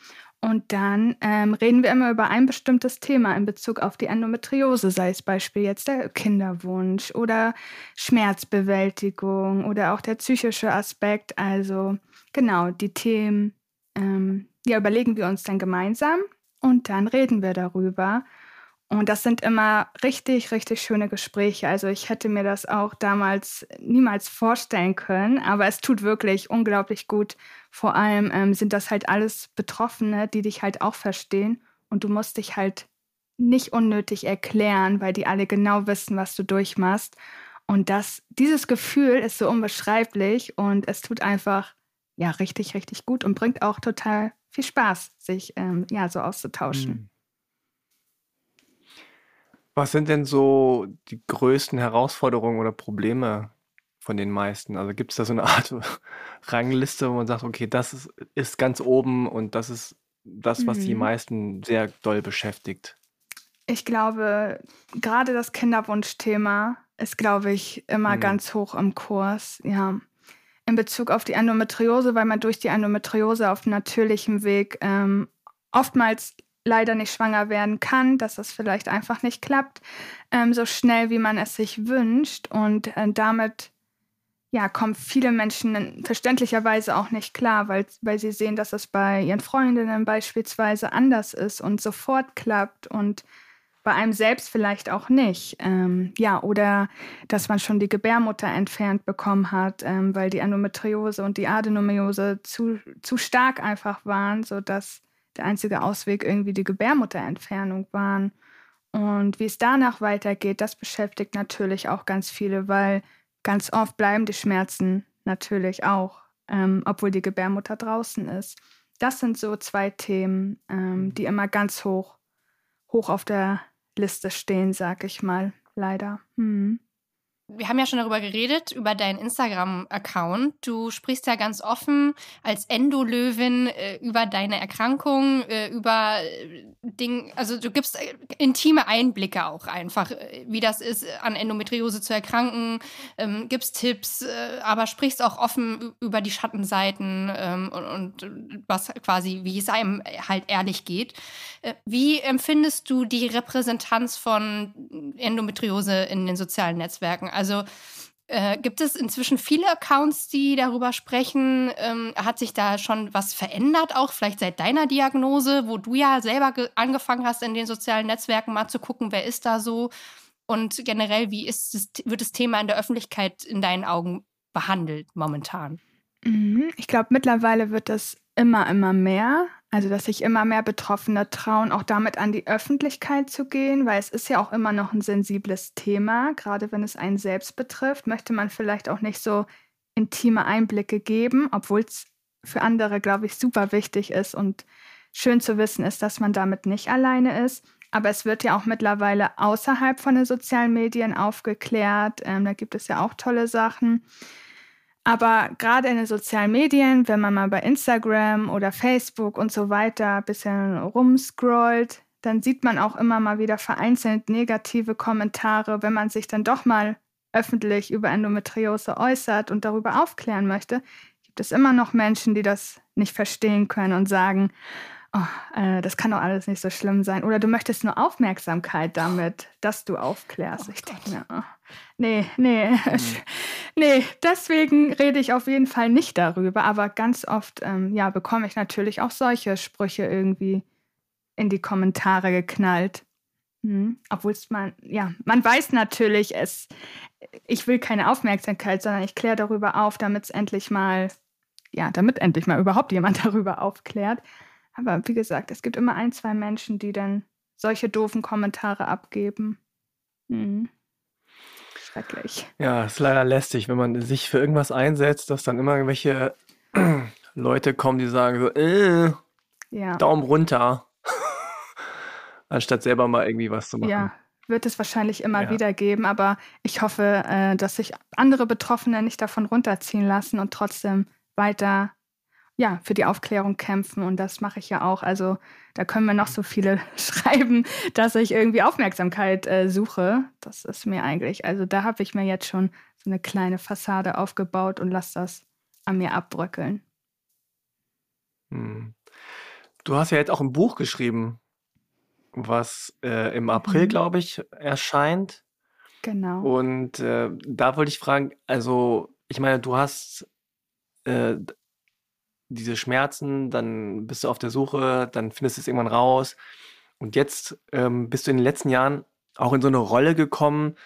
Und dann ähm, reden wir immer über ein bestimmtes Thema in Bezug auf die Endometriose, sei es Beispiel jetzt der Kinderwunsch oder Schmerzbewältigung oder auch der psychische Aspekt. Also genau, die Themen, ähm, ja, überlegen wir uns dann gemeinsam und dann reden wir darüber. Und das sind immer richtig, richtig schöne Gespräche. Also ich hätte mir das auch damals niemals vorstellen können, aber es tut wirklich unglaublich gut. Vor allem ähm, sind das halt alles Betroffene, die dich halt auch verstehen und du musst dich halt nicht unnötig erklären, weil die alle genau wissen, was du durchmachst. Und das, dieses Gefühl ist so unbeschreiblich und es tut einfach ja richtig, richtig gut und bringt auch total viel Spaß, sich ähm, ja so auszutauschen. Mhm. Was sind denn so die größten Herausforderungen oder Probleme von den meisten? Also gibt es da so eine Art Rangliste, wo man sagt, okay, das ist, ist ganz oben und das ist das, was die mhm. meisten sehr doll beschäftigt? Ich glaube, gerade das Kinderwunschthema ist, glaube ich, immer mhm. ganz hoch im Kurs, ja. In Bezug auf die Endometriose, weil man durch die Endometriose auf natürlichem Weg ähm, oftmals leider nicht schwanger werden kann, dass das vielleicht einfach nicht klappt, ähm, so schnell wie man es sich wünscht. Und äh, damit ja, kommen viele Menschen verständlicherweise auch nicht klar, weil, weil sie sehen, dass es bei ihren Freundinnen beispielsweise anders ist und sofort klappt und bei einem selbst vielleicht auch nicht. Ähm, ja, oder dass man schon die Gebärmutter entfernt bekommen hat, ähm, weil die Endometriose und die Adenomiose zu, zu stark einfach waren, sodass der einzige Ausweg irgendwie die Gebärmutterentfernung waren. Und wie es danach weitergeht, das beschäftigt natürlich auch ganz viele, weil ganz oft bleiben die Schmerzen natürlich auch, ähm, obwohl die Gebärmutter draußen ist. Das sind so zwei Themen, ähm, die immer ganz hoch, hoch auf der Liste stehen, sag ich mal, leider. Hm wir haben ja schon darüber geredet, über deinen Instagram-Account. Du sprichst ja ganz offen als Endolöwin äh, über deine Erkrankung, äh, über äh, Ding, also du gibst äh, intime Einblicke auch einfach, äh, wie das ist, an Endometriose zu erkranken, ähm, gibst Tipps, äh, aber sprichst auch offen über die Schattenseiten ähm, und, und, was quasi, wie es einem halt ehrlich geht. wie empfindest du die Repräsentanz von Endometriose in den sozialen Netzwerken? Also äh, gibt es inzwischen viele Accounts, die darüber sprechen? Ähm, hat sich da schon was verändert, auch vielleicht seit deiner Diagnose, wo du ja selber angefangen hast, in den sozialen Netzwerken mal zu gucken, wer ist da so? Und generell, wie ist das, wird das Thema in der Öffentlichkeit in deinen Augen behandelt momentan? Mhm. Ich glaube, mittlerweile wird das immer, immer mehr. Also, dass sich immer mehr Betroffene trauen, auch damit an die Öffentlichkeit zu gehen, weil es ist ja auch immer noch ein sensibles Thema. Gerade wenn es einen selbst betrifft, möchte man vielleicht auch nicht so intime Einblicke geben, obwohl es für andere, glaube ich, super wichtig ist und schön zu wissen ist, dass man damit nicht alleine ist. Aber es wird ja auch mittlerweile außerhalb von den sozialen Medien aufgeklärt. Ähm, da gibt es ja auch tolle Sachen. Aber gerade in den sozialen Medien, wenn man mal bei Instagram oder Facebook und so weiter ein bisschen rumscrollt, dann sieht man auch immer mal wieder vereinzelt negative Kommentare, wenn man sich dann doch mal öffentlich über Endometriose äußert und darüber aufklären möchte, gibt es immer noch Menschen, die das nicht verstehen können und sagen, oh, äh, das kann doch alles nicht so schlimm sein. Oder du möchtest nur Aufmerksamkeit damit, dass du aufklärst. Oh ich denke mir, oh, nee, nee, mhm. nee, deswegen rede ich auf jeden Fall nicht darüber. Aber ganz oft, ähm, ja, bekomme ich natürlich auch solche Sprüche irgendwie in die Kommentare geknallt. Mhm. Obwohl es man, ja, man weiß natürlich, es, ich will keine Aufmerksamkeit, sondern ich kläre darüber auf, damit es endlich mal, ja, damit endlich mal überhaupt jemand darüber aufklärt. Aber wie gesagt, es gibt immer ein, zwei Menschen, die dann solche doofen Kommentare abgeben. Mhm. Schrecklich. Ja, ist leider lästig, wenn man sich für irgendwas einsetzt, dass dann immer irgendwelche Leute kommen, die sagen so, äh, ja. Daumen runter. Anstatt selber mal irgendwie was zu machen. Ja, wird es wahrscheinlich immer ja. wieder geben, aber ich hoffe, äh, dass sich andere Betroffene nicht davon runterziehen lassen und trotzdem weiter ja, für die Aufklärung kämpfen und das mache ich ja auch. Also da können wir noch so viele schreiben, dass ich irgendwie Aufmerksamkeit äh, suche. Das ist mir eigentlich, also da habe ich mir jetzt schon so eine kleine Fassade aufgebaut und lasse das an mir abbröckeln. Hm. Du hast ja jetzt auch ein Buch geschrieben, was äh, im April, mhm. glaube ich, erscheint. Genau. Und äh, da wollte ich fragen, also ich meine, du hast äh, diese Schmerzen, dann bist du auf der Suche, dann findest du es irgendwann raus. Und jetzt ähm, bist du in den letzten Jahren auch in so eine Rolle gekommen,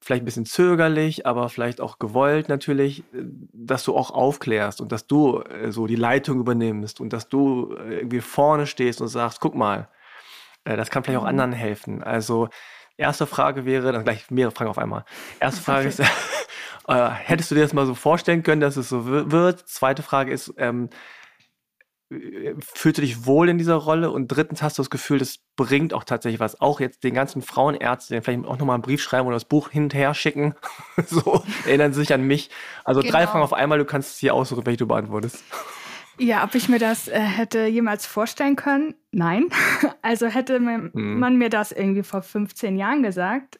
vielleicht ein bisschen zögerlich, aber vielleicht auch gewollt natürlich, äh, dass du auch aufklärst und dass du äh, so die Leitung übernimmst und dass du äh, irgendwie vorne stehst und sagst, guck mal, äh, das kann vielleicht auch mhm. anderen helfen. Also erste Frage wäre, dann gleich mehrere Fragen auf einmal. Erste Frage ist, Äh, hättest du dir das mal so vorstellen können, dass es so wird? Zweite Frage ist, ähm, fühlst du dich wohl in dieser Rolle? Und drittens hast du das Gefühl, das bringt auch tatsächlich was. Auch jetzt den ganzen Frauenärzten, vielleicht auch nochmal einen Brief schreiben oder das Buch hinterher schicken. so, erinnern sie sich an mich. Also genau. drei Fragen auf einmal, du kannst es hier aussuchen, welche du beantwortest. Ja, ob ich mir das äh, hätte jemals vorstellen können? Nein. Also hätte mir, hm. man mir das irgendwie vor 15 Jahren gesagt,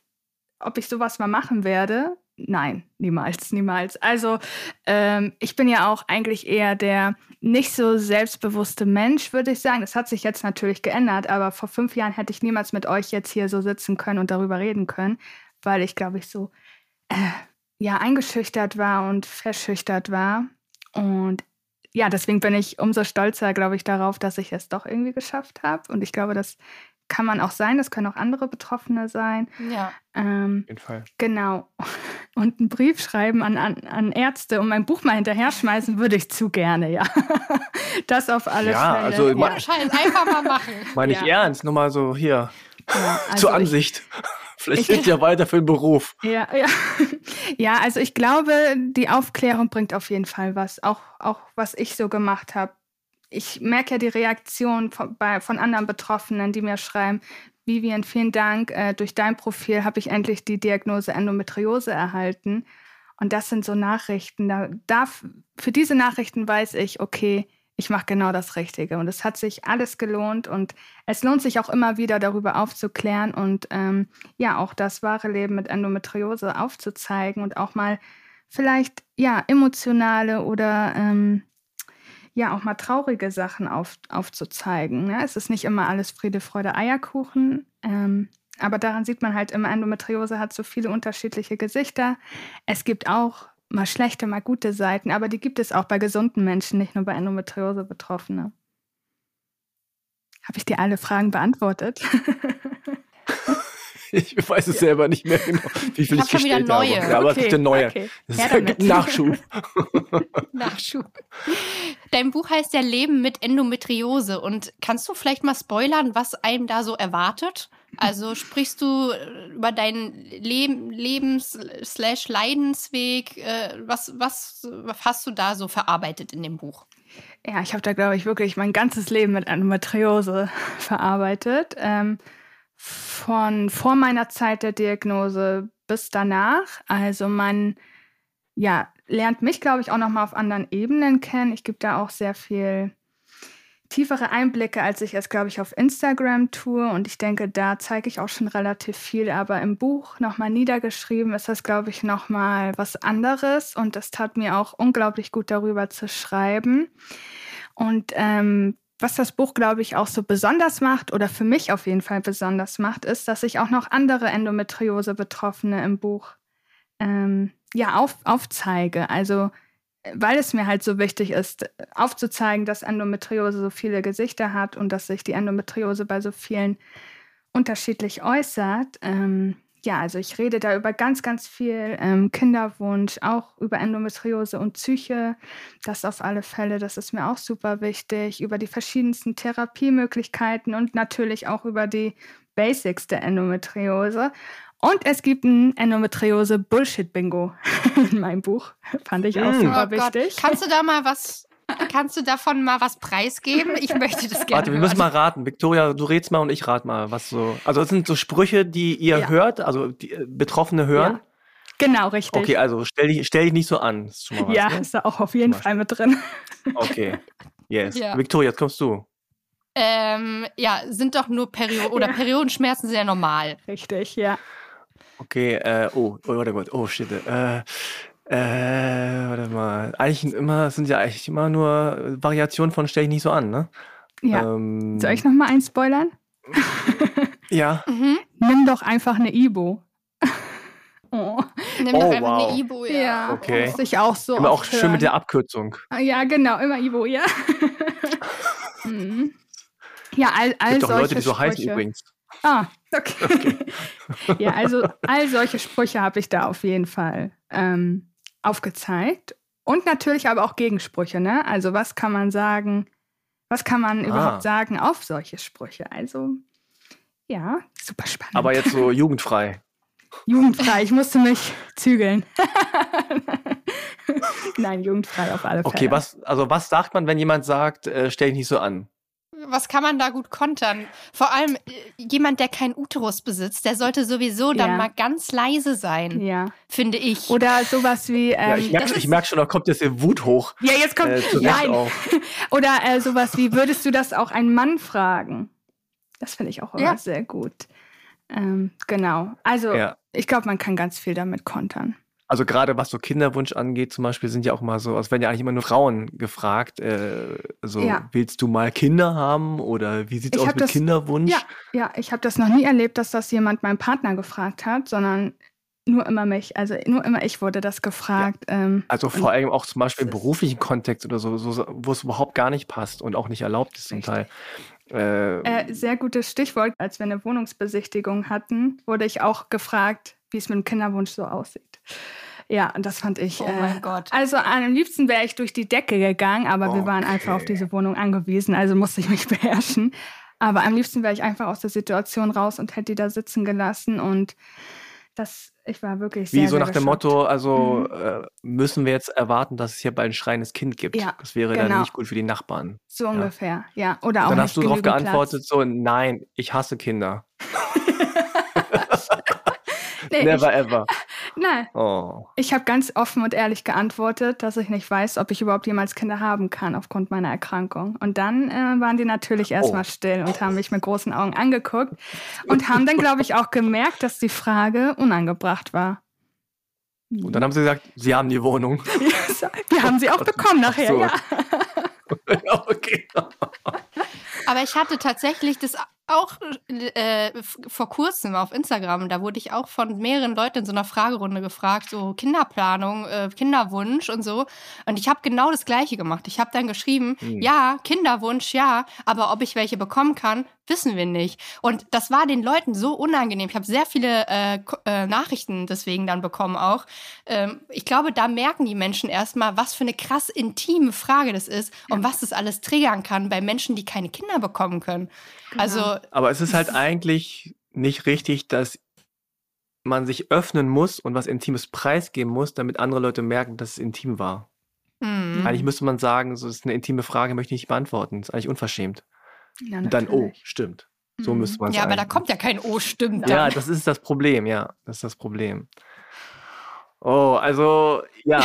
ob ich sowas mal machen werde, Nein, niemals, niemals. Also ähm, ich bin ja auch eigentlich eher der nicht so selbstbewusste Mensch, würde ich sagen. Das hat sich jetzt natürlich geändert, aber vor fünf Jahren hätte ich niemals mit euch jetzt hier so sitzen können und darüber reden können, weil ich, glaube ich, so äh, ja eingeschüchtert war und verschüchtert war. Und ja, deswegen bin ich umso stolzer, glaube ich, darauf, dass ich es doch irgendwie geschafft habe. Und ich glaube, das kann man auch sein, das können auch andere Betroffene sein. Ja. Ähm, Auf jeden Fall. Genau. Und einen Brief schreiben an, an, an Ärzte und mein Buch mal hinterher schmeißen, würde ich zu gerne, ja. das auf alle ja, Fälle. Also, ja, Schein, einfach mal machen. Meine ich ja. ernst, nur mal so hier. Ja, also Zur Ansicht. Ich, Vielleicht geht ja weiter für den Beruf. Ja, ja. ja, also ich glaube, die Aufklärung bringt auf jeden Fall was. Auch, auch was ich so gemacht habe ich merke ja die Reaktion von, bei, von anderen Betroffenen, die mir schreiben, Vivian, vielen Dank. Äh, durch dein Profil habe ich endlich die Diagnose Endometriose erhalten. Und das sind so Nachrichten. Da darf, für diese Nachrichten weiß ich, okay, ich mache genau das Richtige. Und es hat sich alles gelohnt und es lohnt sich auch immer wieder darüber aufzuklären und ähm, ja, auch das wahre Leben mit Endometriose aufzuzeigen und auch mal vielleicht ja emotionale oder ähm, ja auch mal traurige Sachen auf, aufzuzeigen. Ne? Es ist nicht immer alles Friede, Freude, Eierkuchen. Ähm, aber daran sieht man halt immer, Endometriose hat so viele unterschiedliche Gesichter. Es gibt auch mal schlechte, mal gute Seiten, aber die gibt es auch bei gesunden Menschen, nicht nur bei Endometriose-Betroffene. Habe ich dir alle Fragen beantwortet? Ich weiß es ja. selber nicht mehr genau, wie viel ich, ich gestellt wieder neue. habe. Ja, aber okay, es gibt neue. Okay. Es ja, gibt Nachschub. Nachschub. Dein Buch heißt ja Leben mit Endometriose. Und kannst du vielleicht mal spoilern, was einem da so erwartet? Also sprichst du äh, über deinen Leben, Lebens-Leidensweg? Äh, was, was hast du da so verarbeitet in dem Buch? Ja, ich habe da, glaube ich, wirklich mein ganzes Leben mit Endometriose verarbeitet. Ähm, von vor meiner Zeit der Diagnose bis danach. Also man ja, lernt mich, glaube ich, auch noch mal auf anderen Ebenen kennen. Ich gebe da auch sehr viel tiefere Einblicke, als ich es, glaube ich, auf Instagram tue. Und ich denke, da zeige ich auch schon relativ viel. Aber im Buch nochmal niedergeschrieben ist das, glaube ich, nochmal was anderes. Und das tat mir auch unglaublich gut, darüber zu schreiben. Und ähm, was das Buch, glaube ich, auch so besonders macht oder für mich auf jeden Fall besonders macht, ist, dass ich auch noch andere Endometriose-Betroffene im Buch ähm, ja, auf, aufzeige. Also weil es mir halt so wichtig ist, aufzuzeigen, dass Endometriose so viele Gesichter hat und dass sich die Endometriose bei so vielen unterschiedlich äußert. Ähm, ja, also ich rede da über ganz, ganz viel ähm, Kinderwunsch, auch über Endometriose und Psyche. Das auf alle Fälle, das ist mir auch super wichtig. Über die verschiedensten Therapiemöglichkeiten und natürlich auch über die Basics der Endometriose. Und es gibt ein Endometriose-Bullshit-Bingo in meinem Buch. Fand ich auch mm. super oh wichtig. Kannst du da mal was Kannst du davon mal was preisgeben? Ich möchte das gerne. Warte, wir müssen mal raten. Victoria, du redst mal und ich rate mal, was so. Also, es sind so Sprüche, die ihr ja. hört, also die äh, Betroffene hören. Ja. Genau, richtig. Okay, also stell dich, stell dich nicht so an. Ist was, ja, ne? ist da auch auf jeden Fall mit drin. Okay. Yes. Ja. Victoria, jetzt kommst du. Ähm, ja, sind doch nur Perioden oder Periodenschmerzen sehr normal. Richtig, ja. Okay, äh, oh, oh, warte Gott, oh shit. Äh, äh, warte mal. Eigentlich immer, sind ja eigentlich immer nur Variationen von stell ich nicht so an, ne? Ja. Ähm, Soll ich nochmal eins spoilern? ja. Mhm. Nimm doch einfach eine Ibo. oh. Nimm oh, doch einfach wow. eine Ibo, ja. Ja, okay. Muss ich auch so. Immer auch schön mit der Abkürzung. Ah, ja, genau, immer Ibo, ja. mhm. Ja, all, all Gibt solche doch Leute, die so Sprüche. heißen übrigens. Ah, okay. okay. ja, also all solche Sprüche habe ich da auf jeden Fall ähm, aufgezeigt. Und natürlich aber auch Gegensprüche, ne? Also was kann man sagen, was kann man ah. überhaupt sagen auf solche Sprüche? Also, ja, super spannend. Aber jetzt so jugendfrei. Jugendfrei, ich musste mich zügeln. Nein, jugendfrei auf alle Fälle. Okay, was, also was sagt man, wenn jemand sagt, äh, stell dich nicht so an? Was kann man da gut kontern? Vor allem äh, jemand, der keinen Uterus besitzt, der sollte sowieso dann ja. mal ganz leise sein, ja. finde ich. Oder sowas wie. Ähm, ja, ich merke merk schon, da kommt jetzt die Wut hoch. Ja, jetzt kommt. Äh, nein. Oder äh, sowas wie, würdest du das auch einen Mann fragen? Das finde ich auch immer ja. sehr gut. Ähm, genau. Also, ich glaube, man kann ganz viel damit kontern. Also gerade was so Kinderwunsch angeht, zum Beispiel sind ja auch mal so, es werden ja eigentlich immer nur Frauen gefragt, äh, so ja. willst du mal Kinder haben oder wie sieht es aus mit das, Kinderwunsch? Ja, ja, ich habe das noch nie erlebt, dass das jemand meinen Partner gefragt hat, sondern nur immer mich, also nur immer ich wurde das gefragt. Ja. Ähm, also vor allem auch zum Beispiel im beruflichen Kontext oder so, so wo es überhaupt gar nicht passt und auch nicht erlaubt ist zum Teil. Äh, äh, sehr gutes Stichwort. Als wir eine Wohnungsbesichtigung hatten, wurde ich auch gefragt, wie es mit dem Kinderwunsch so aussieht. Ja, und das fand ich. Oh mein äh, Gott. Also am liebsten wäre ich durch die Decke gegangen, aber okay. wir waren einfach auf diese Wohnung angewiesen, also musste ich mich beherrschen. Aber am liebsten wäre ich einfach aus der Situation raus und hätte die da sitzen gelassen und das, ich war wirklich sehr Wie so sehr nach dem Motto, also mhm. äh, müssen wir jetzt erwarten, dass es hier bald ein schreiendes Kind gibt. Ja, das wäre genau. dann nicht gut für die Nachbarn. So ja. ungefähr, ja. Oder auch Dann hast du darauf geantwortet, Platz. so, nein, ich hasse Kinder. nee, Never ich, ever. Nein. Oh. Ich habe ganz offen und ehrlich geantwortet, dass ich nicht weiß, ob ich überhaupt jemals Kinder haben kann aufgrund meiner Erkrankung. Und dann äh, waren die natürlich erstmal oh. still und haben mich mit großen Augen angeguckt und haben dann, glaube ich, auch gemerkt, dass die Frage unangebracht war. Und dann haben sie gesagt, sie haben die Wohnung. Wir haben sie auch bekommen nachher, so. ja. okay. Aber ich hatte tatsächlich das auch äh, vor kurzem auf Instagram, da wurde ich auch von mehreren Leuten in so einer Fragerunde gefragt, so Kinderplanung, äh, Kinderwunsch und so. Und ich habe genau das Gleiche gemacht. Ich habe dann geschrieben, mhm. ja, Kinderwunsch, ja, aber ob ich welche bekommen kann, wissen wir nicht. Und das war den Leuten so unangenehm. Ich habe sehr viele äh, äh, Nachrichten deswegen dann bekommen auch. Ähm, ich glaube, da merken die Menschen erstmal, was für eine krass intime Frage das ist und was das alles triggern kann bei Menschen, die keine Kinder bekommen können. Genau. Also, aber es ist halt eigentlich nicht richtig, dass man sich öffnen muss und was Intimes preisgeben muss, damit andere Leute merken, dass es intim war. Mhm. Eigentlich müsste man sagen, so ist eine intime Frage, möchte ich nicht beantworten. Das ist eigentlich unverschämt. Ja, und dann, oh, stimmt. So mhm. müsste man Ja, aber da kommt ja kein Oh, stimmt. Dann. Ja, das ist das Problem, ja. Das ist das Problem. Oh, also ja,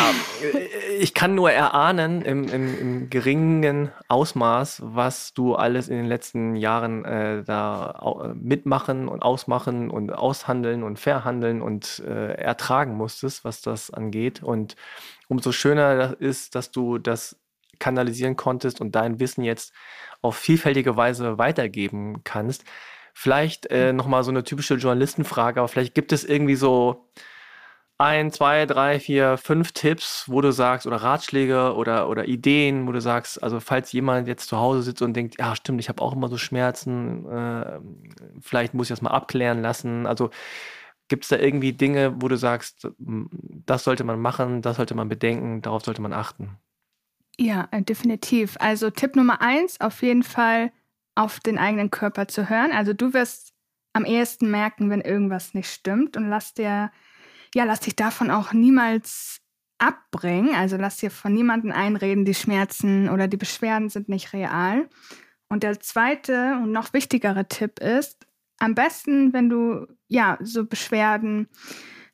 ich kann nur erahnen im, im, im, geringen Ausmaß, was du alles in den letzten Jahren äh, da mitmachen und ausmachen und aushandeln und verhandeln und äh, ertragen musstest, was das angeht. Und umso schöner ist, dass du das kanalisieren konntest und dein Wissen jetzt auf vielfältige Weise weitergeben kannst. Vielleicht äh, nochmal so eine typische Journalistenfrage, aber vielleicht gibt es irgendwie so ein, zwei, drei, vier, fünf Tipps, wo du sagst, oder Ratschläge oder, oder Ideen, wo du sagst, also falls jemand jetzt zu Hause sitzt und denkt, ja stimmt, ich habe auch immer so Schmerzen, äh, vielleicht muss ich das mal abklären lassen. Also gibt es da irgendwie Dinge, wo du sagst, das sollte man machen, das sollte man bedenken, darauf sollte man achten? Ja, äh, definitiv. Also Tipp Nummer eins, auf jeden Fall auf den eigenen Körper zu hören. Also du wirst am ehesten merken, wenn irgendwas nicht stimmt und lass dir ja, lass dich davon auch niemals abbringen. Also lass dir von niemandem einreden, die Schmerzen oder die Beschwerden sind nicht real. Und der zweite und noch wichtigere Tipp ist, am besten, wenn du ja so Beschwerden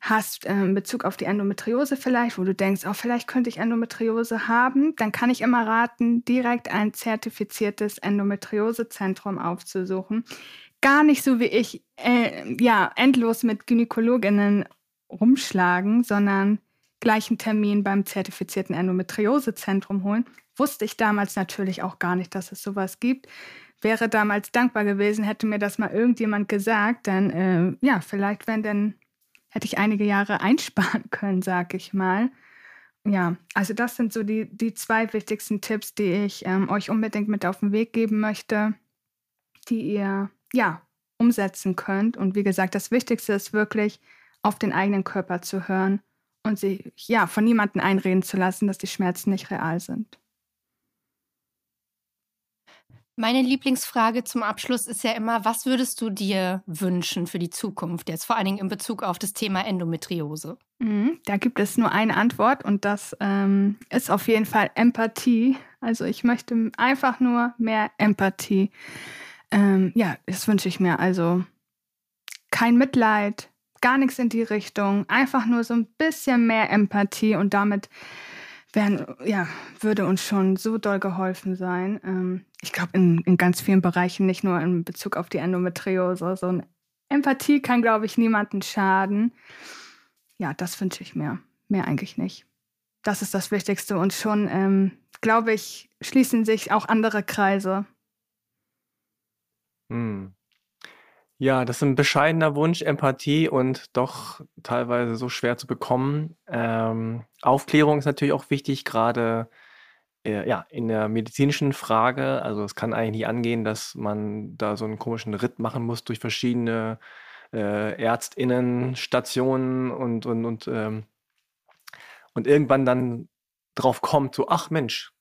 hast äh, in Bezug auf die Endometriose vielleicht, wo du denkst, oh, vielleicht könnte ich Endometriose haben, dann kann ich immer raten, direkt ein zertifiziertes Endometriosezentrum aufzusuchen. Gar nicht so wie ich, äh, ja, endlos mit Gynäkologinnen rumschlagen, sondern gleich einen Termin beim zertifizierten Endometriosezentrum holen. Wusste ich damals natürlich auch gar nicht, dass es sowas gibt. Wäre damals dankbar gewesen, hätte mir das mal irgendjemand gesagt, dann äh, ja, vielleicht wären dann hätte ich einige Jahre einsparen können, sag ich mal. Ja, also das sind so die, die zwei wichtigsten Tipps, die ich ähm, euch unbedingt mit auf den Weg geben möchte, die ihr ja umsetzen könnt. Und wie gesagt, das Wichtigste ist wirklich, auf den eigenen Körper zu hören und sich ja von niemandem einreden zu lassen, dass die Schmerzen nicht real sind. Meine Lieblingsfrage zum Abschluss ist ja immer, was würdest du dir wünschen für die Zukunft, jetzt vor allen Dingen in Bezug auf das Thema Endometriose? Mhm, da gibt es nur eine Antwort und das ähm, ist auf jeden Fall Empathie. Also ich möchte einfach nur mehr Empathie. Ähm, ja, das wünsche ich mir. Also kein Mitleid, gar nichts in die Richtung, einfach nur so ein bisschen mehr Empathie und damit wären, ja, würde uns schon so doll geholfen sein. Ähm, ich glaube, in, in ganz vielen Bereichen, nicht nur in Bezug auf die Endometriose. So eine Empathie kann, glaube ich, niemanden schaden. Ja, das wünsche ich mir. Mehr eigentlich nicht. Das ist das Wichtigste. Und schon, ähm, glaube ich, schließen sich auch andere Kreise. Hm. Ja, das ist ein bescheidener Wunsch, Empathie und doch teilweise so schwer zu bekommen. Ähm, Aufklärung ist natürlich auch wichtig, gerade äh, ja, in der medizinischen Frage. Also es kann eigentlich nicht angehen, dass man da so einen komischen Ritt machen muss durch verschiedene äh, Ärztinnen, Stationen und, und, und, ähm, und irgendwann dann drauf kommt, so, ach Mensch,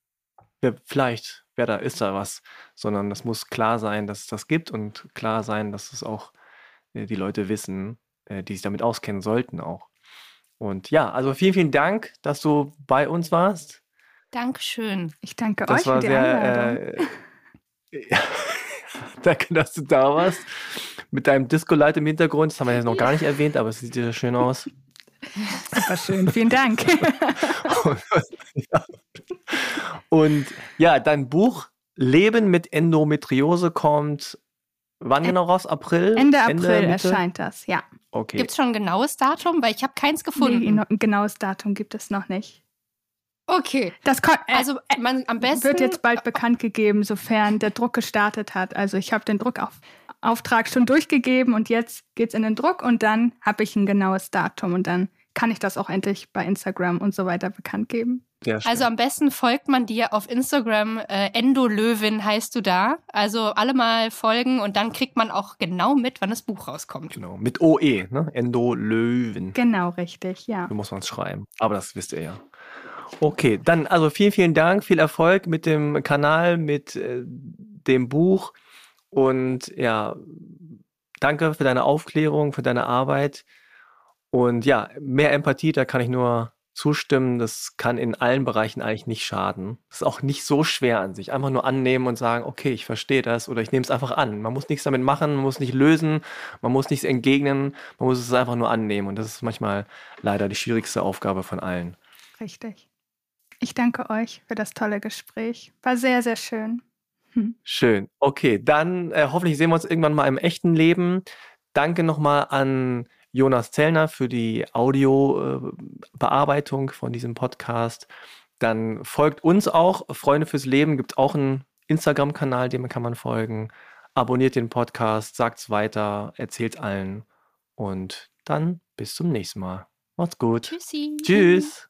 vielleicht wer da ist da was, sondern es muss klar sein, dass es das gibt und klar sein, dass es auch äh, die Leute wissen, äh, die sich damit auskennen sollten auch. Und ja, also vielen, vielen Dank, dass du bei uns warst. Dankeschön. Ich danke das euch war für die sehr, äh, Danke, dass du da warst. Mit deinem Disco-Light im Hintergrund. Das haben wir jetzt noch gar nicht erwähnt, aber es sieht ja schön aus. Super schön, vielen Dank. ja. Und ja, dein Buch Leben mit Endometriose kommt wann genau raus? April? Ende April Ende, erscheint das, ja. Okay. Gibt es schon ein genaues Datum? Weil ich habe keins gefunden. Nee, ein genaues Datum gibt es noch nicht. Okay. Das also man am besten wird jetzt bald bekannt gegeben, sofern der Druck gestartet hat. Also ich habe den Druckauftrag schon durchgegeben und jetzt geht es in den Druck und dann habe ich ein genaues Datum und dann kann ich das auch endlich bei Instagram und so weiter bekannt geben. Also am besten folgt man dir auf Instagram. Äh, Endolöwin heißt du da. Also alle mal folgen und dann kriegt man auch genau mit, wann das Buch rauskommt. Genau, mit OE, ne? Endolöwen. Genau, richtig, ja. Du musst man es schreiben. Aber das wisst ihr ja. Okay, dann also vielen, vielen Dank, viel Erfolg mit dem Kanal, mit äh, dem Buch und ja, danke für deine Aufklärung, für deine Arbeit. Und ja, mehr Empathie, da kann ich nur zustimmen. Das kann in allen Bereichen eigentlich nicht schaden. Das ist auch nicht so schwer an sich. Einfach nur annehmen und sagen, okay, ich verstehe das oder ich nehme es einfach an. Man muss nichts damit machen, man muss nicht lösen, man muss nichts entgegnen, man muss es einfach nur annehmen. Und das ist manchmal leider die schwierigste Aufgabe von allen. Richtig. Ich danke euch für das tolle Gespräch. War sehr, sehr schön. Hm. Schön. Okay, dann äh, hoffentlich sehen wir uns irgendwann mal im echten Leben. Danke nochmal an Jonas Zellner für die Audiobearbeitung von diesem Podcast. Dann folgt uns auch, Freunde fürs Leben, gibt auch einen Instagram-Kanal, dem kann man folgen. Abonniert den Podcast, sagt's weiter, erzählt allen. Und dann bis zum nächsten Mal. Macht's gut. Tschüssi. Tschüss.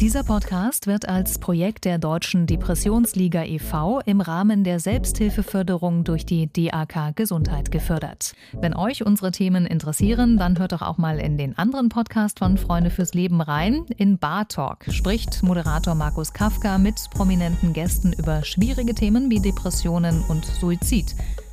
Dieser Podcast wird als Projekt der Deutschen Depressionsliga e.V. im Rahmen der Selbsthilfeförderung durch die DAK Gesundheit gefördert. Wenn euch unsere Themen interessieren, dann hört doch auch mal in den anderen Podcast von Freunde fürs Leben rein. In Bar Talk spricht Moderator Markus Kafka mit prominenten Gästen über schwierige Themen wie Depressionen und Suizid